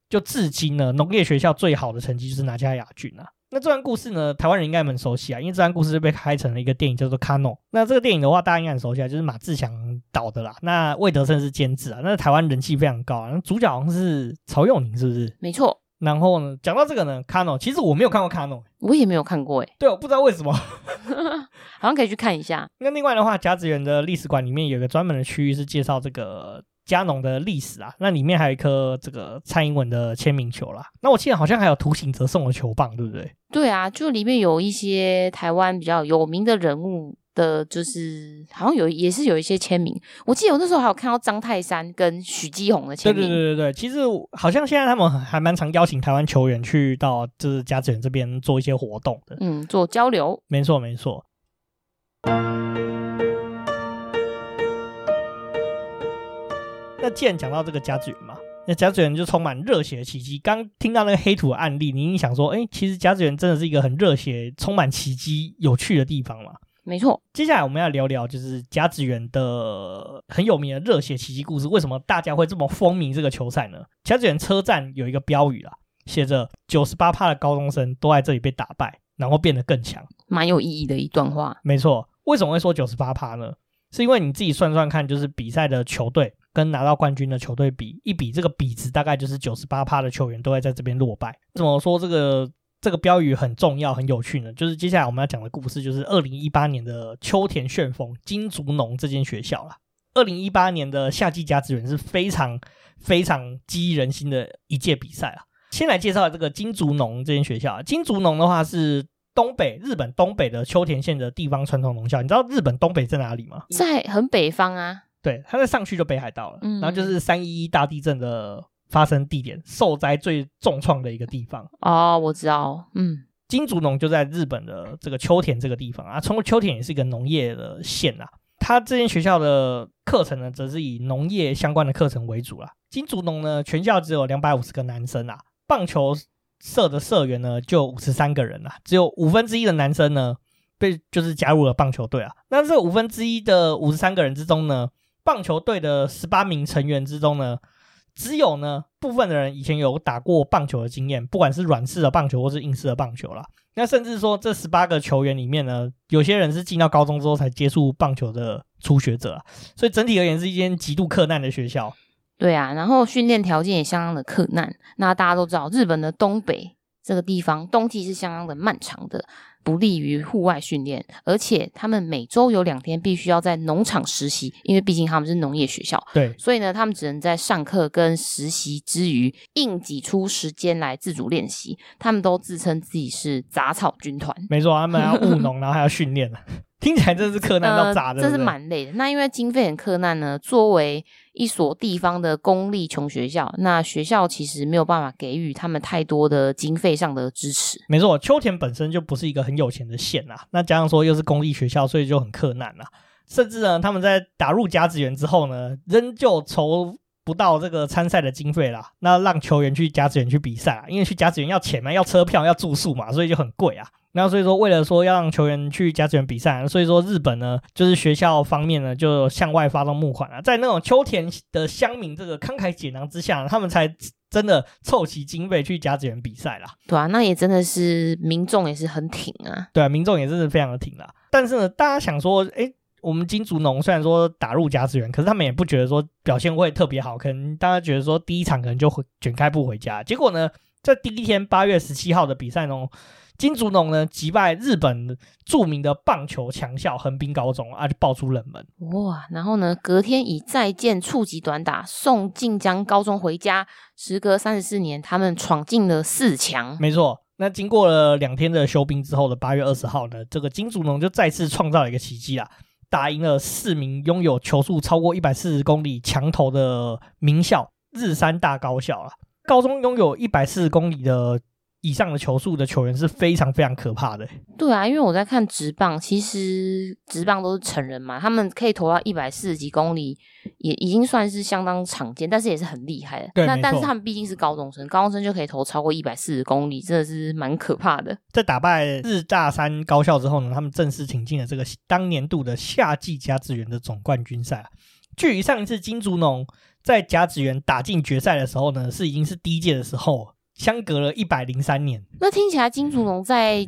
Speaker 1: 就至今呢，农业学校最好的成绩就是拿下亚军啊。那这段故事呢，台湾人应该蛮熟悉啊，因为这段故事就被拍成了一个电影，叫做《KANO》。那这个电影的话，大家应该很熟悉啊，就是马志祥导的啦。那魏德圣是监制啊，那台湾人气非常高啊。那主角好像是曹佑宁，是不是？
Speaker 2: 没错。
Speaker 1: 然后呢，讲到这个呢，《KANO》其实我没有看过《KANO》，
Speaker 2: 我也没有看过诶。
Speaker 1: 对，我不知道为什么，[laughs]
Speaker 2: 好像可以去看一下。
Speaker 1: 那另外的话，甲子园的历史馆里面有一个专门的区域是介绍这个。加农的历史啊，那里面还有一颗这个蔡英文的签名球啦。那我记得好像还有涂醒哲送的球棒，对不对？
Speaker 2: 对啊，就里面有一些台湾比较有名的人物的，就是好像有也是有一些签名。我记得我那时候还有看到张泰山跟许继宏的签名。
Speaker 1: 对对对对对，其实好像现在他们还蛮常邀请台湾球员去到就是甲子园这边做一些活动的，
Speaker 2: 嗯，做交流。
Speaker 1: 没错没错。那既然讲到这个甲子园嘛，那甲子园就充满热血的奇迹。刚听到那个黑土的案例，你想说，哎、欸，其实甲子园真的是一个很热血、充满奇迹、有趣的地方嘛？
Speaker 2: 没错。接下来我们要聊聊，就是甲子园的很有名的热血奇迹故事。为什么大家会这么风靡这个球赛呢？甲子园车站有一个标语啦，写着“九十八趴的高中生都在这里被打败，然后变得更强”，蛮有意义的一段话。
Speaker 1: 没错。为什么会说九十八趴呢？是因为你自己算算看，就是比赛的球队。跟拿到冠军的球队比一比，这个比值大概就是九十八趴的球员都会在这边落败。怎么说这个这个标语很重要、很有趣呢？就是接下来我们要讲的故事，就是二零一八年的秋田旋风金竹农这间学校啦。二零一八年的夏季甲子园是非常非常激人心的一届比赛啊。先来介绍这个金竹农这间学校。金竹农的话是东北日本东北的秋田县的地方传统农校。你知道日本东北在哪里吗？
Speaker 2: 在很北方啊。
Speaker 1: 对，它在上去就北海道了，
Speaker 2: 嗯，
Speaker 1: 然后就是三一一大地震的发生地点，受灾最重创的一个地方。
Speaker 2: 哦，我知道，嗯，
Speaker 1: 金竹农就在日本的这个秋田这个地方啊，从秋田也是一个农业的县啊。他这间学校的课程呢，则是以农业相关的课程为主啦。金竹农呢，全校只有两百五十个男生啊，棒球社的社员呢就五十三个人啊，只有五分之一的男生呢被就是加入了棒球队啊。那这五分之一的五十三个人之中呢，棒球队的十八名成员之中呢，只有呢部分的人以前有打过棒球的经验，不管是软式的棒球或是硬式的棒球啦。那甚至说这十八个球员里面呢，有些人是进到高中之后才接触棒球的初学者，所以整体而言是一间极度克难的学校。
Speaker 2: 对啊，然后训练条件也相当的克难。那大家都知道，日本的东北这个地方冬季是相当的漫长的。不利于户外训练，而且他们每周有两天必须要在农场实习，因为毕竟他们是农业学校。
Speaker 1: 对，
Speaker 2: 所以呢，他们只能在上课跟实习之余，硬挤出时间来自主练习。他们都自称自己是杂草军团。
Speaker 1: 没错，他们要务 [laughs] 农，然后还要训练听起来真是克难到炸的，
Speaker 2: 呃，这是蛮累的。那因为经费很克难呢，作为一所地方的公立穷学校，那学校其实没有办法给予他们太多的经费上的支持。
Speaker 1: 没错，秋田本身就不是一个很有钱的县啊，那加上说又是公立学校，所以就很克难啊。甚至呢，他们在打入甲子园之后呢，仍旧筹不到这个参赛的经费啦。那让球员去甲子园去比赛啊，因为去甲子园要钱嘛，要车票，要住宿嘛，所以就很贵啊。那所以说，为了说要让球员去甲子园比赛，所以说日本呢，就是学校方面呢，就向外发动募款啊，在那种秋田的乡民这个慷慨解囊之下，他们才真的凑齐经费去甲子园比赛啦。
Speaker 2: 对啊，那也真的是民众也是很挺啊。
Speaker 1: 对啊，民众也真是非常的挺啦。但是呢，大家想说，诶，我们金竹农虽然说打入甲子园，可是他们也不觉得说表现会特别好，可能大家觉得说第一场可能就会卷开不回家。结果呢，在第一天八月十七号的比赛中。金竹农呢击败日本著名的棒球强校横滨高中啊，就爆出冷门
Speaker 2: 哇！然后呢，隔天以再见触及短打送晋江高中回家。时隔三十四年，他们闯进了四强。
Speaker 1: 没错，那经过了两天的休兵之后的八月二十号呢，这个金竹农就再次创造了一个奇迹啦，打赢了四名拥有球速超过一百四十公里强投的名校日山大高校啊。高中拥有一百四十公里的。以上的球速的球员是非常非常可怕的。
Speaker 2: 对啊，因为我在看直棒，其实直棒都是成人嘛，他们可以投到一百四十几公里，也已经算是相当常见，但是也是很厉害的。
Speaker 1: 对，
Speaker 2: 那但是他们毕竟是高中生，高中生就可以投超过一百四十公里，真的是蛮可怕的。
Speaker 1: 在打败日大三高校之后呢，他们正式挺进了这个当年度的夏季甲子园的总冠军赛啊。距离上一次金竹农在甲子园打进决赛的时候呢，是已经是第一届的时候。相隔了一百零三年，
Speaker 2: 那听起来金竹龙在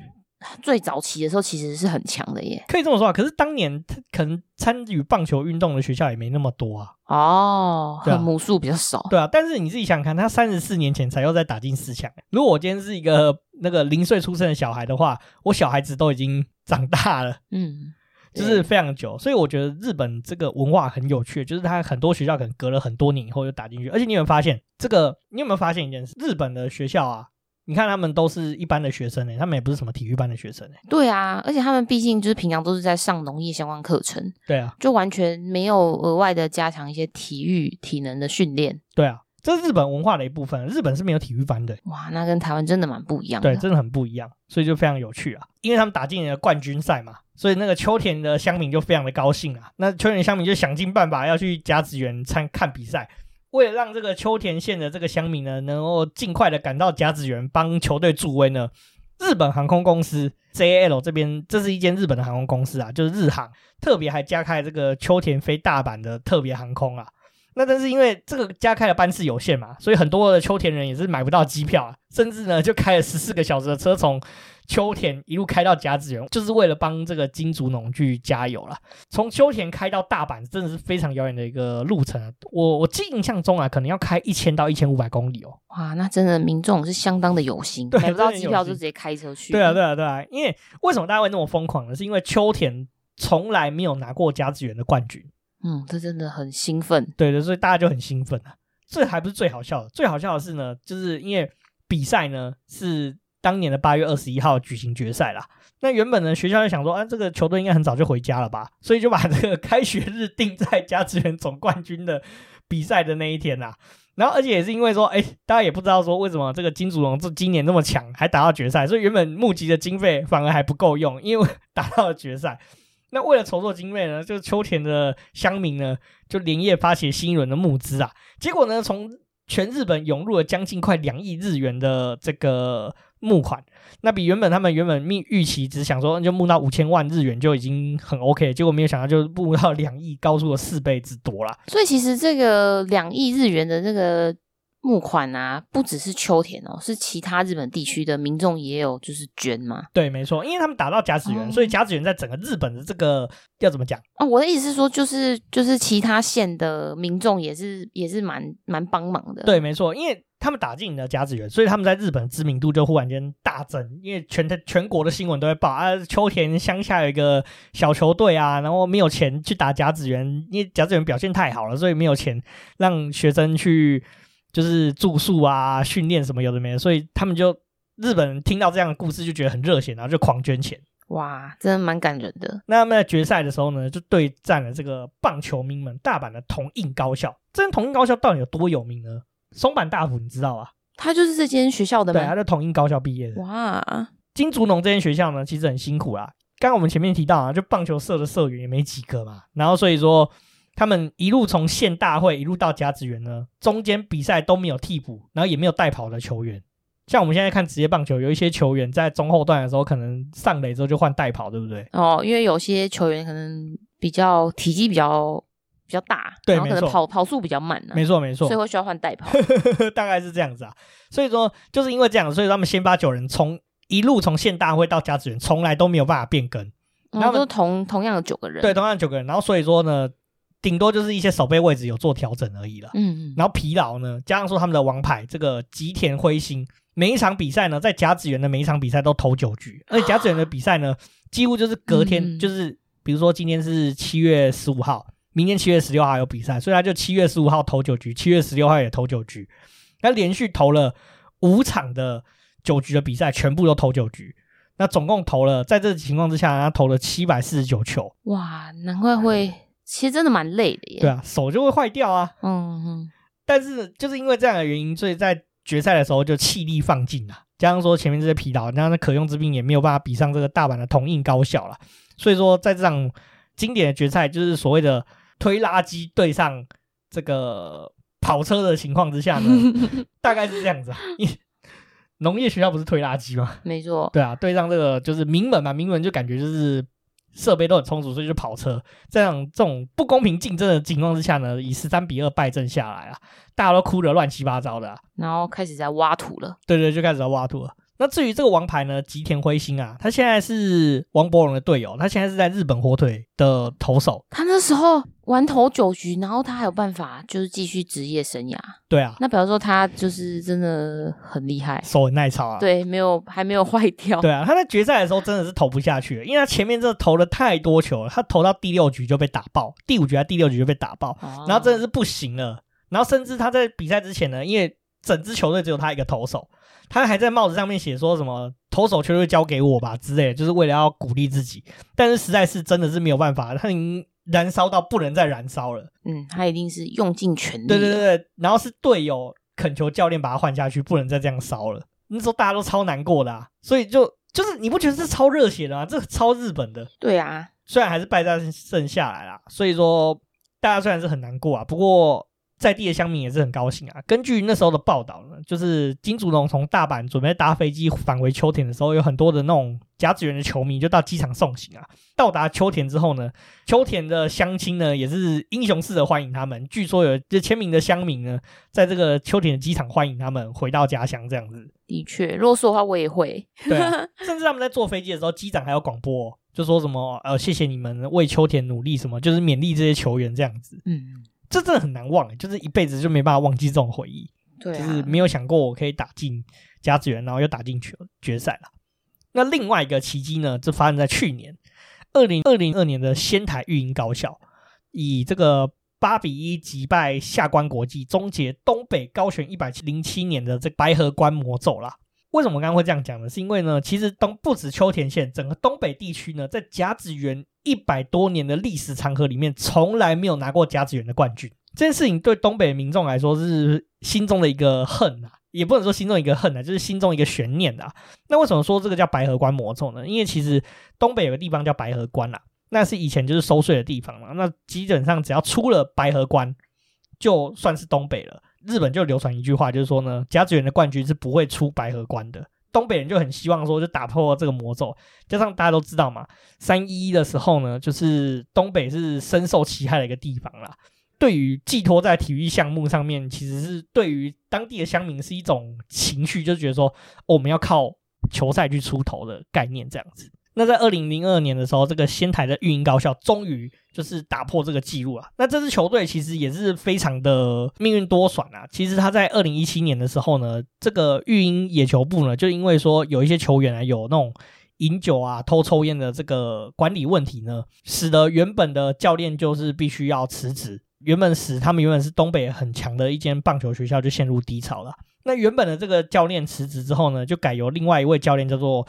Speaker 2: 最早期的时候其实是很强的耶，
Speaker 1: 可以这么说啊。可是当年他可能参与棒球运动的学校也没那么多啊。
Speaker 2: 哦，对啊，母数比较少。
Speaker 1: 对啊，但是你自己想想看，他三十四年前才又在打进四强。如果我今天是一个那个零岁出生的小孩的话，我小孩子都已经长大了。嗯。就是非常久，所以我觉得日本这个文化很有趣，就是他很多学校可能隔了很多年以后又打进去，而且你有没有发现这个？你有没有发现一件事？日本的学校啊，你看他们都是一般的学生诶，他们也不是什么体育班的学生诶。
Speaker 2: 对啊，而且他们毕竟就是平常都是在上农业相关课程，
Speaker 1: 对啊，
Speaker 2: 就完全没有额外的加强一些体育体能的训练。
Speaker 1: 对啊。这是日本文化的一部分。日本是没有体育班的。
Speaker 2: 哇，那跟台湾真的蛮不一样的。
Speaker 1: 对，真的很不一样，所以就非常有趣啊。因为他们打进了冠军赛嘛，所以那个秋田的乡民就非常的高兴啊。那秋田乡民就想尽办法要去甲子园参看比赛，为了让这个秋田县的这个乡民呢，能够尽快的赶到甲子园帮球队助威呢，日本航空公司 JAL 这边，这是一间日本的航空公司啊，就是日航，特别还加开这个秋田飞大阪的特别航空啊。那但是因为这个加开的班次有限嘛，所以很多的秋田人也是买不到机票啊，甚至呢就开了十四个小时的车从秋田一路开到甲子园，就是为了帮这个金竹农去加油啦。从秋田开到大阪真的是非常遥远的一个路程啊，我我记印象中啊，可能要开一千到一千五百公里哦。
Speaker 2: 哇，那真的民众是相当的有心，买不到机票就直接开车去。
Speaker 1: 对啊，对啊，对啊，因为为什么大家会那么疯狂呢？是因为秋田从来没有拿过甲子园的冠军。
Speaker 2: 嗯，这真的很兴奋，
Speaker 1: 对的，所以大家就很兴奋啊。这还不是最好笑的，最好笑的是呢，就是因为比赛呢是当年的八月二十一号举行决赛啦。那原本呢学校就想说，啊，这个球队应该很早就回家了吧，所以就把这个开学日定在甲子园总冠军的比赛的那一天啦。然后而且也是因为说，哎，大家也不知道说为什么这个金主龙这今年那么强，还打到决赛，所以原本募集的经费反而还不够用，因为 [laughs] 打到了决赛。那为了筹措经费呢，就是秋田的乡民呢，就连夜发起新一轮的募资啊。结果呢，从全日本涌入了将近快两亿日元的这个募款，那比原本他们原本预预期只想说就募到五千万日元就已经很 OK，结果没有想到就募到两亿，高出了四倍之多啦。
Speaker 2: 所以其实这个两亿日元的这个。募款啊，不只是秋田哦，是其他日本地区的民众也有就是捐嘛。
Speaker 1: 对，没错，因为他们打到甲子园，哦、所以甲子园在整个日本的这个要怎么讲啊、
Speaker 2: 哦？我的意思是说，就是就是其他县的民众也是也是蛮蛮帮忙的。
Speaker 1: 对，没错，因为他们打进的甲子园，所以他们在日本知名度就忽然间大增，因为全全国的新闻都会报啊，秋田乡下有一个小球队啊，然后没有钱去打甲子园，因为甲子园表现太好了，所以没有钱让学生去。就是住宿啊、训练什么有的没的，所以他们就日本人听到这样的故事就觉得很热血，然后就狂捐钱。
Speaker 2: 哇，真的蛮感人的。
Speaker 1: 那他们在决赛的时候呢，就对战了这个棒球名门大阪的同印高校。这间同印高校到底有多有名呢？松坂大辅你知道吧？
Speaker 2: 他就是这间学校的吗？
Speaker 1: 对，他在同印高校毕业的。
Speaker 2: 哇，
Speaker 1: 金竹农这间学校呢，其实很辛苦啦。刚刚我们前面提到啊，就棒球社的社员也没几个嘛，然后所以说。他们一路从县大会一路到甲子园呢，中间比赛都没有替补，然后也没有代跑的球员。像我们现在看职业棒球，有一些球员在中后段的时候可能上垒之后就换代跑，对不对？
Speaker 2: 哦，因为有些球员可能比较体积比较比较大，
Speaker 1: 对，
Speaker 2: 然后可能跑跑速比较慢，
Speaker 1: 没错没错，
Speaker 2: 所以会需要换代跑，[laughs]
Speaker 1: 大概是这样子啊。所以说就是因为这样，所以他们先发九人从一路从县大会到甲子园，从来都没有办法变更，
Speaker 2: 然后都同同样的九个人，
Speaker 1: 对，同样的九个人，然后所以说呢。顶多就是一些守备位置有做调整而已了。嗯嗯，然后疲劳呢，加上说他们的王牌这个吉田辉星，每一场比赛呢，在甲子园的每一场比赛都投九局，而且甲子园的比赛呢，几乎就是隔天，嗯、就是比如说今天是七月十五号，明天七月十六号有比赛，所以他就七月十五号投九局，七月十六号也投九局，他连续投了五场的九局的比赛，全部都投九局，那总共投了，在这个情况之下，他投了七百四十九球。
Speaker 2: 哇，难怪会。其实真的蛮累的耶。
Speaker 1: 对啊，手就会坏掉啊。
Speaker 2: 嗯哼。
Speaker 1: 但是就是因为这样的原因，所以在决赛的时候就气力放尽了，加上说前面这些疲劳，那那可用之兵也没有办法比上这个大阪的同印高校了。所以说，在这场经典的决赛，就是所谓的推拉机对上这个跑车的情况之下呢，[laughs] 大概是这样子啊。农业学校不是推拉机吗？
Speaker 2: 没错。
Speaker 1: 对啊，对上这个就是名门嘛，名门就感觉就是。设备都很充足，所以就跑车。这样这种不公平竞争的情况之下呢，以十三比二败阵下来啊，大家都哭得乱七八糟的啊，
Speaker 2: 然后开始在挖土了。
Speaker 1: 对对，就开始在挖土了。那至于这个王牌呢，吉田辉星啊，他现在是王柏荣的队友，他现在是在日本火腿的投手。
Speaker 2: 他那时候完投九局，然后他还有办法就是继续职业生涯。
Speaker 1: 对啊，
Speaker 2: 那比方说他就是真的很厉害，
Speaker 1: 手很耐操啊。
Speaker 2: 对，没有还没有坏掉。
Speaker 1: 对啊，他在决赛的时候真的是投不下去了，因为他前面真的投了太多球了，他投到第六局就被打爆，第五局还第六局就被打爆，啊、然后真的是不行了。然后甚至他在比赛之前呢，因为整支球队只有他一个投手。他还在帽子上面写说什么投手球会交给我吧之类的，就是为了要鼓励自己。但是实在是真的是没有办法，他已经燃烧到不能再燃烧了。
Speaker 2: 嗯，他一定是用尽全力。
Speaker 1: 对对对，然后是队友恳求教练把他换下去，不能再这样烧了。那时候大家都超难过的啊，所以就就是你不觉得是超热血的吗？这超日本的。
Speaker 2: 对啊，
Speaker 1: 虽然还是败战胜下来啦，所以说大家虽然是很难过啊，不过。在地的乡民也是很高兴啊。根据那时候的报道呢，就是金竹龙从大阪准备搭飞机返回秋田的时候，有很多的那种甲子园的球迷就到机场送行啊。到达秋田之后呢，秋田的乡亲呢也是英雄式的欢迎他们。据说有这签名的乡民呢，在这个秋田的机场欢迎他们回到家乡这样子。
Speaker 2: 的确，如果说的话我也会。
Speaker 1: 对啊，[laughs] 甚至他们在坐飞机的时候，机长还有广播，就说什么呃谢谢你们为秋田努力什么，就是勉励这些球员这样子。嗯。这真的很难忘，就是一辈子就没办法忘记这种回忆。对啊，就是没有想过我可以打进甲子园，然后又打进决决赛了。那另外一个奇迹呢，就发生在去年二零二零二年的仙台育英高校，以这个八比一击败下关国际，终结东北高悬一百零七年的这白河关魔咒啦。为什么刚刚会这样讲呢？是因为呢，其实东不止秋田县，整个东北地区呢，在甲子园一百多年的历史长河里面，从来没有拿过甲子园的冠军。这件事情对东北民众来说是心中的一个恨啊，也不能说心中一个恨啊，就是心中一个悬念啊。那为什么说这个叫白河关魔咒呢？因为其实东北有个地方叫白河关啊，那是以前就是收税的地方嘛。那基本上只要出了白河关，就算是东北了。日本就流传一句话，就是说呢，甲子园的冠军是不会出白河关的。东北人就很希望说，就打破这个魔咒。加上大家都知道嘛，三一的时候呢，就是东北是深受其害的一个地方啦。对于寄托在体育项目上面，其实是对于当地的乡民是一种情绪，就觉得说，我们要靠球赛去出头的概念这样子。那在二零零二年的时候，这个仙台的育英高校终于就是打破这个记录了。那这支球队其实也是非常的命运多舛啊。其实他在二零一七年的时候呢，这个育英野球部呢，就因为说有一些球员啊有那种饮酒啊、偷抽烟的这个管理问题呢，使得原本的教练就是必须要辞职。原本使他们原本是东北很强的一间棒球学校就陷入低潮了。那原本的这个教练辞职之后呢，就改由另外一位教练叫做。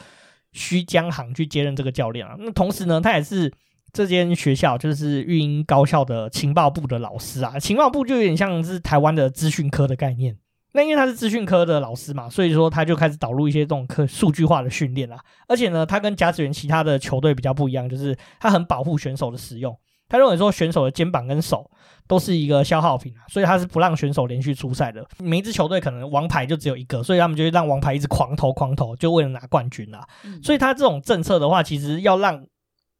Speaker 1: 须江航去接任这个教练啊，那同时呢，他也是这间学校就是育英高校的情报部的老师啊。情报部就有点像是台湾的资讯科的概念。那因为他是资讯科的老师嘛，所以说他就开始导入一些这种科数据化的训练啊。而且呢，他跟甲子园其他的球队比较不一样，就是他很保护选手的使用。他认为说选手的肩膀跟手都是一个消耗品啊，所以他是不让选手连续出赛的。每一支球队可能王牌就只有一个，所以他们就会让王牌一直狂投狂投，就为了拿冠军啊。嗯、所以他这种政策的话，其实要让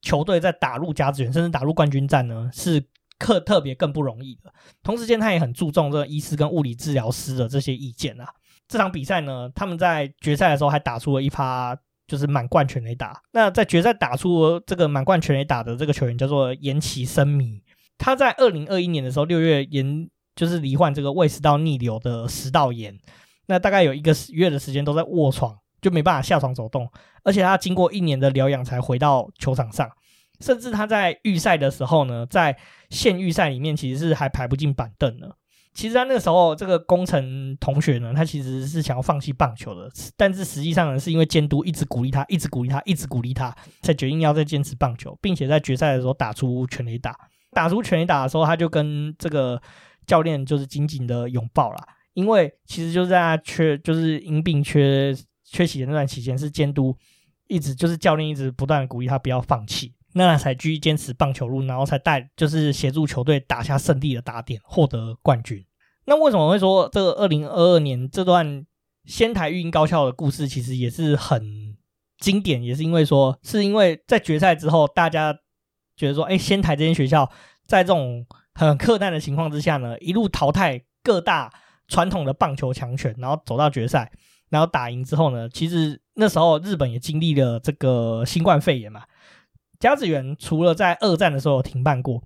Speaker 1: 球队在打入甲子园甚至打入冠军战呢，是特特别更不容易的。同时间，他也很注重这个医师跟物理治疗师的这些意见啊。这场比赛呢，他们在决赛的时候还打出了一发。就是满贯全垒打。那在决赛打出这个满贯全垒打的这个球员叫做岩崎生弥，他在二零二一年的时候六月延就是罹患这个胃食道逆流的食道炎，那大概有一个月的时间都在卧床，就没办法下床走动，而且他经过一年的疗养才回到球场上，甚至他在预赛的时候呢，在县预赛里面其实是还排不进板凳的。其实他那个时候，这个工程同学呢，他其实是想要放弃棒球的，但是实际上呢，是因为监督一直鼓励他，一直鼓励他，一直鼓励他，才决定要再坚持棒球，并且在决赛的时候打出全垒打。打出全垒打的时候，他就跟这个教练就是紧紧的拥抱了，因为其实就是在他缺，就是因病缺缺席的那段期间，是监督一直就是教练一直不断的鼓励他不要放弃，那他才继续坚持棒球路，然后才带就是协助球队打下胜利的打点，获得冠军。那为什么会说这个二零二二年这段仙台育英高校的故事其实也是很经典？也是因为说，是因为在决赛之后，大家觉得说，哎，仙台这间学校在这种很克难的情况之下呢，一路淘汰各大传统的棒球强权，然后走到决赛，然后打赢之后呢，其实那时候日本也经历了这个新冠肺炎嘛。甲子园除了在二战的时候有停办过，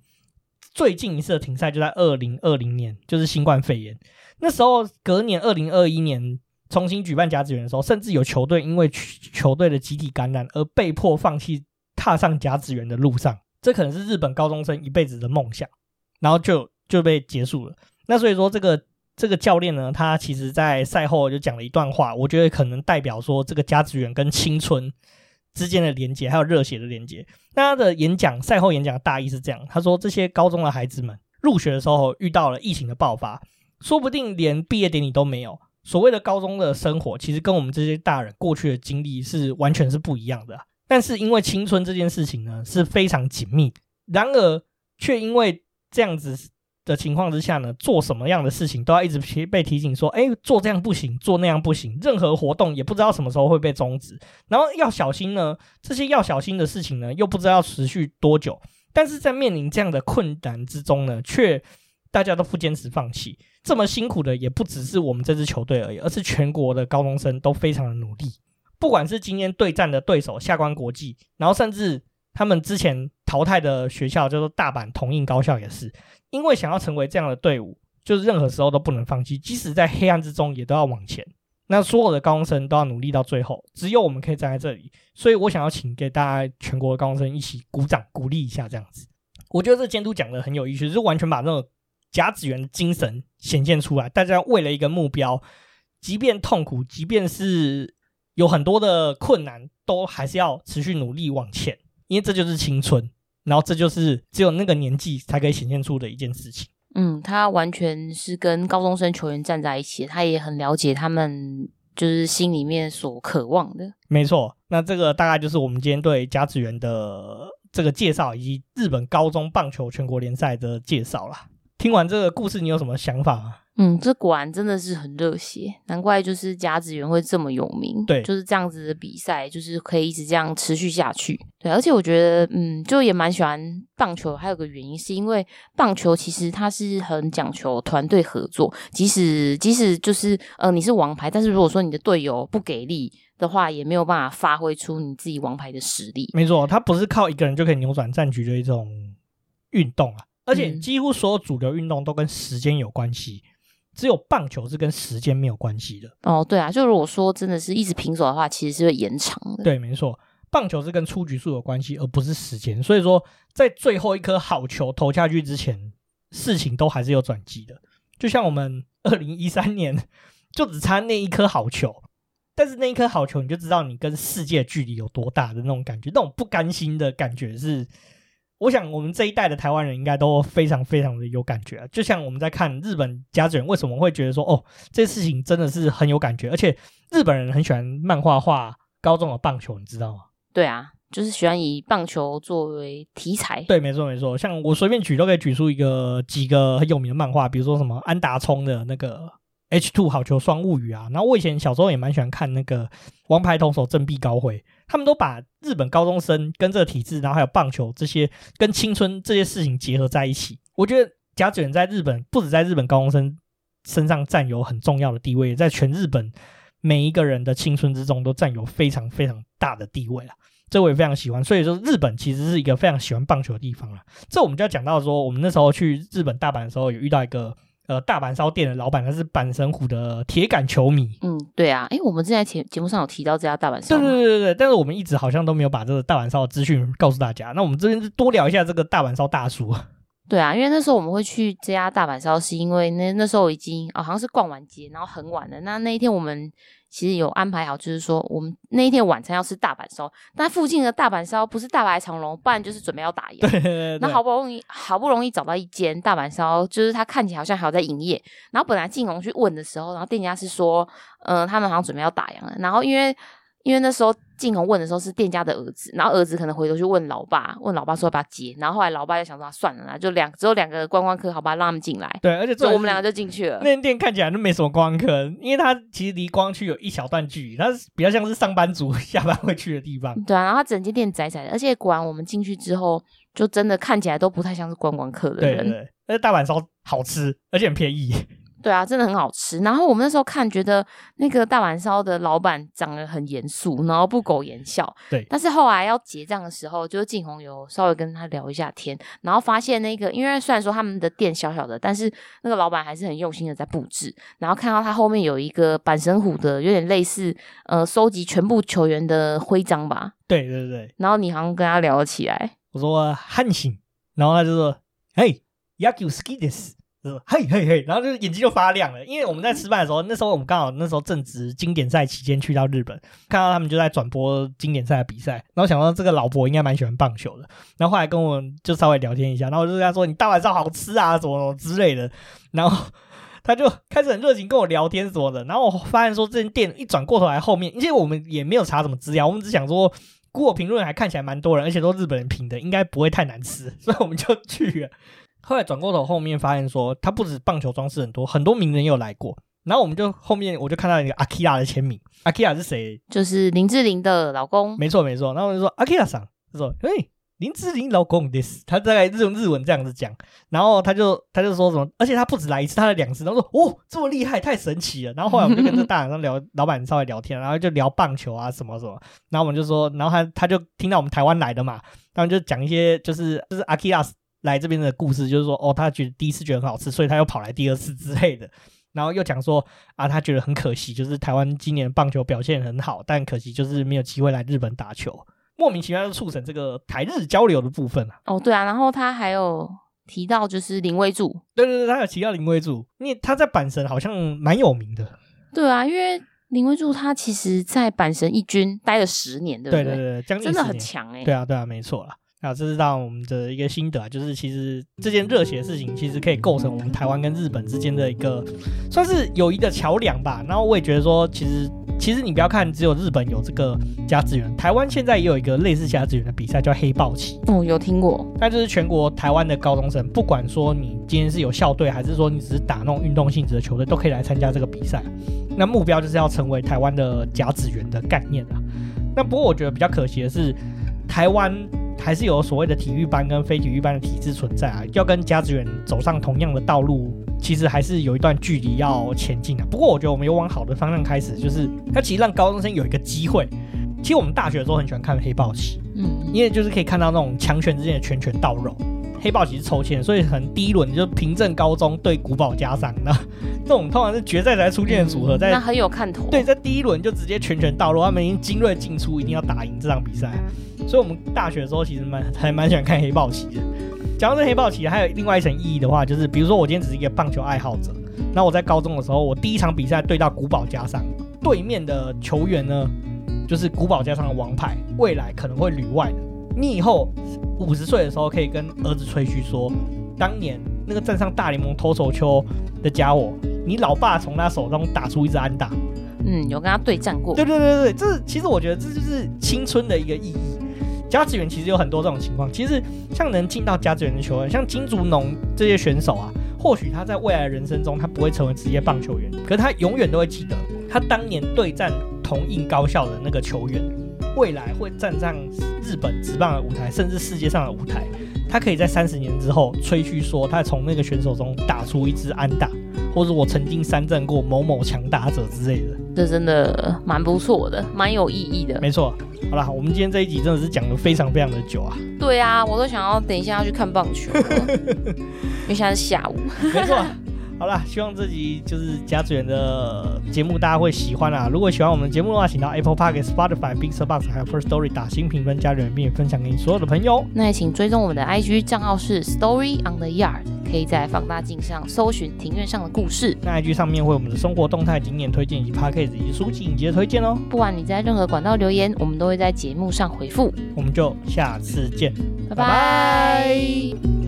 Speaker 1: 最近一次的停赛就在二零二零年，就是新冠肺炎。那时候隔年二零二一年重新举办甲子园的时候，甚至有球队因为球队的集体感染而被迫放弃踏上甲子园的路上。这可能是日本高中生一辈子的梦想，然后就就被结束了。那所以说，这个这个教练呢，他其实在赛后就讲了一段话，我觉得可能代表说这个甲子园跟青春之间的连接，还有热血的连接。那他的演讲赛后演讲的大意是这样，他说这些高中的孩子们入学的时候遇到了疫情的爆发，说不定连毕业典礼都没有。所谓的高中的生活，其实跟我们这些大人过去的经历是完全是不一样的。但是因为青春这件事情呢是非常紧密，然而却因为这样子的情况之下呢，做什么样的事情都要一直提被提醒说，哎，做这样不行，做那样不行，任何活动也不知道什么时候会被终止，然后要小心呢，这些要小心的事情呢，又不知道要持续多久。但是在面临这样的困难之中呢，却大家都不坚持放弃。这么辛苦的也不只是我们这支球队而已，而是全国的高中生都非常的努力。不管是今天对战的对手下关国际，然后甚至他们之前淘汰的学校叫做大阪同印高校也是。因为想要成为这样的队伍，就是任何时候都不能放弃，即使在黑暗之中也都要往前。那所有的高中生都要努力到最后，只有我们可以站在这里。所以我想要请给大家全国的高中生一起鼓掌鼓励一下，这样子。我觉得这监督讲的很有意思，就是完全把那种甲子园的精神显现出来。大家为了一个目标，即便痛苦，即便是有很多的困难，都还是要持续努力往前，因为这就是青春。然后这就是只有那个年纪才可以显现出的一件事情。
Speaker 2: 嗯，他完全是跟高中生球员站在一起，他也很了解他们就是心里面所渴望的。
Speaker 1: 没错，那这个大概就是我们今天对甲子园的这个介绍，以及日本高中棒球全国联赛的介绍啦。听完这个故事，你有什么想法吗？
Speaker 2: 嗯，这果然真的是很热血，难怪就是甲子园会这么有名。
Speaker 1: 对，
Speaker 2: 就是这样子的比赛，就是可以一直这样持续下去。对，而且我觉得，嗯，就也蛮喜欢棒球。还有个原因是因为棒球其实它是很讲求团队合作，即使即使就是呃你是王牌，但是如果说你的队友不给力的话，也没有办法发挥出你自己王牌的实力。
Speaker 1: 没错，它不是靠一个人就可以扭转战局的一种运动啊，而且几乎所有主流运动都跟时间有关系。只有棒球是跟时间没有关系的
Speaker 2: 哦，对啊，就如果说真的是一直平手的话，其实是会延长的。
Speaker 1: 对，没错，棒球是跟出局数有关系，而不是时间。所以说，在最后一颗好球投下去之前，事情都还是有转机的。就像我们 [laughs] 二零一三年，就只差那一颗好球，但是那一颗好球，你就知道你跟世界距离有多大的那种感觉，那种不甘心的感觉是。我想，我们这一代的台湾人应该都非常非常的有感觉啊！就像我们在看日本家子园，为什么会觉得说，哦，这事情真的是很有感觉，而且日本人很喜欢漫画画高中的棒球，你知道吗？
Speaker 2: 对啊，就是喜欢以棒球作为题材。
Speaker 1: 对，没错没错。像我随便举都可以举出一个几个很有名的漫画，比如说什么安达充的那个。H two 好球双物语啊，然后我以前小时候也蛮喜欢看那个《王牌投手振臂高挥》，他们都把日本高中生跟这个体制，然后还有棒球这些跟青春这些事情结合在一起。我觉得甲子园在日本不止在日本高中生身上占有很重要的地位，在全日本每一个人的青春之中都占有非常非常大的地位了。这我也非常喜欢，所以说日本其实是一个非常喜欢棒球的地方了。这我们就要讲到说，我们那时候去日本大阪的时候，有遇到一个。呃，大阪烧店的老板他是阪神虎的铁杆球迷。
Speaker 2: 嗯，对啊，哎，我们之前节节目上有提到这家大阪烧。
Speaker 1: 对对对对对，但是我们一直好像都没有把这个大阪烧的资讯告诉大家。那我们这边多聊一下这个大阪烧大叔。[laughs]
Speaker 2: 对啊，因为那时候我们会去这家大阪烧，是因为那那时候已经哦，好像是逛完街，然后很晚了。那那一天我们其实有安排好，就是说我们那一天晚餐要吃大阪烧，但附近的大阪烧不是大排长龙，不然就是准备要打烊。
Speaker 1: 对对对。
Speaker 2: 那好不容易好不容易找到一间大阪烧，就是它看起来好像还有在营业。然后本来进龙去问的时候，然后店家是说，嗯、呃，他们好像准备要打烊了。然后因为因为那时候静红问的时候是店家的儿子，然后儿子可能回头去问老爸，问老爸说要不要接，然后后来老爸就想说算了啦，就两只有两个观光客，好吧，让他们进来。
Speaker 1: 对，而且
Speaker 2: 就我们两个就进去了。
Speaker 1: 那间店看起来就没什么观光客，因为它其实离光区有一小段距离，它是比较像是上班族 [laughs] 下班会去的地方。
Speaker 2: 对啊，然后它整间店窄窄的，而且果然我们进去之后，就真的看起来都不太像是观光客的人。
Speaker 1: 对对对，但是大阪烧好吃，而且很便宜。
Speaker 2: 对啊，真的很好吃。然后我们那时候看，觉得那个大阪烧的老板长得很严肃，然后不苟言笑。
Speaker 1: 对。
Speaker 2: 但是后来要结账的时候，就是静红有稍微跟他聊一下天，然后发现那个，因为虽然说他们的店小小的，但是那个老板还是很用心的在布置。然后看到他后面有一个阪神虎的，有点类似呃收集全部球员的徽章吧。
Speaker 1: 对对对。
Speaker 2: 然后你好像跟他聊了起来。
Speaker 1: 我说阪神，然后他就说：“嘿，野球好きです。” 嘿嘿嘿，然后就眼睛就发亮了，因为我们在吃饭的时候，那时候我们刚好那时候正值经典赛期间去到日本，看到他们就在转播经典赛的比赛，然后想到这个老伯应该蛮喜欢棒球的，然后后来跟我们就稍微聊天一下，然后我就跟他说：“你大晚上好吃啊，什么什么之类的。”然后他就开始很热情跟我聊天什么的，然后我发现说这间店一转过头来后面，因为我们也没有查什么资料，我们只想说过评论还看起来蛮多人，而且都日本人评的，应该不会太难吃，所以我们就去了。后来转过头，后面发现说，他不止棒球装饰很多，很多名人也有来过。然后我们就后面我就看到一个阿基拉的签名，阿基拉是谁？
Speaker 2: 就是林志玲的老公。
Speaker 1: 没错没错。然后我就说阿基拉桑，他说：“哎，林志玲老公，this。”他大概用日文这样子讲。然后他就他就说什么，而且他不止来一次，他来两次。然后说：“哦，这么厉害，太神奇了。”然后后来我们就跟这大晚上聊，老板稍微聊天，然后就聊棒球啊什么什么。然后我们就说，然后他他就听到我们台湾来的嘛，他们就讲一些就是就是阿基拉来这边的故事就是说，哦，他觉得第一次觉得很好吃，所以他又跑来第二次之类的。然后又讲说，啊，他觉得很可惜，就是台湾今年棒球表现很好，但可惜就是没有机会来日本打球，莫名其妙就促成这个台日交流的部分啊。
Speaker 2: 哦，对啊，然后他还有提到就是林威柱，
Speaker 1: 对对对，他有提到林威柱，因为他在阪神好像蛮有名的。
Speaker 2: 对啊，因为林威柱他其实在阪神一军待了十年，对不对？
Speaker 1: 对对对，将近
Speaker 2: 真的很强哎、欸。
Speaker 1: 对啊，对啊，没错啦。啊，这是让我们的一个心得啊，就是其实这件热血的事情，其实可以构成我们台湾跟日本之间的一个算是友谊的桥梁吧。然后我也觉得说，其实其实你不要看只有日本有这个甲子园，台湾现在也有一个类似甲子园的比赛，叫黑豹旗。
Speaker 2: 哦，有听过。
Speaker 1: 那就是全国台湾的高中生，不管说你今天是有校队，还是说你只是打那种运动性质的球队，都可以来参加这个比赛。那目标就是要成为台湾的甲子园的概念啊。那不过我觉得比较可惜的是，台湾。还是有所谓的体育班跟非体育班的体制存在啊，要跟甲子园走上同样的道路，其实还是有一段距离要前进的。不过我觉得我们有往好的方向开始，就是它其实让高中生有一个机会。其实我们大学的时候很喜欢看黑豹棋，嗯，因为就是可以看到那种强权之间的拳拳到肉。黑豹旗是抽签，所以可能第一轮就平镇高中对古堡加上，那这种通常是决赛才出现的组合，在、嗯、
Speaker 2: 那很有看头。
Speaker 1: 对，在第一轮就直接拳拳到肉，他们已经精锐进出，一定要打赢这场比赛。所以，我们大学的时候其实蛮还蛮喜欢看黑豹旗的。讲到这黑豹旗，还有另外一层意义的话，就是比如说我今天只是一个棒球爱好者，那我在高中的时候，我第一场比赛对到古堡加上，对面的球员呢，就是古堡加上的王牌，未来可能会旅外的。你以后五十岁的时候，可以跟儿子吹嘘说，当年那个站上大联盟投手球的家伙，你老爸从他手中打出一支安打。
Speaker 2: 嗯，有跟他对战过。
Speaker 1: 对对对对，这其实我觉得这就是青春的一个意义。甲子园其实有很多这种情况，其实像能进到甲子园的球员，像金竹农这些选手啊，或许他在未来的人生中他不会成为职业棒球员，可是他永远都会记得他当年对战同印高校的那个球员，未来会站上日本职棒的舞台，甚至世界上的舞台，他可以在三十年之后吹嘘说他从那个选手中打出一支安打，或者我曾经三振过某某强打者之类的，
Speaker 2: 这真的蛮不错的，蛮有意义的，
Speaker 1: 没错。好了，我们今天这一集真的是讲的非常非常的久啊。
Speaker 2: 对啊，我都想要等一下要去看棒球，因为现在是下午。
Speaker 1: 没错。好啦，希望这集就是甲子园的节目大家会喜欢啊！如果喜欢我们的节目的话，请到 Apple Podcast、Spotify、MixerBox 还有 First Story 打新评分加留言，并分享给你所有的朋友。
Speaker 2: 那也请追踪我们的 IG 账号是 Story on the Yard，可以在放大镜上搜寻庭院上的故事。
Speaker 1: 那 IG 上面会有我们的生活动态、景点推荐以及 Podcast 以及书籍影集的推荐哦。
Speaker 2: 不管你在任何管道留言，我们都会在节目上回复。
Speaker 1: 我们就下次见，
Speaker 2: 拜拜。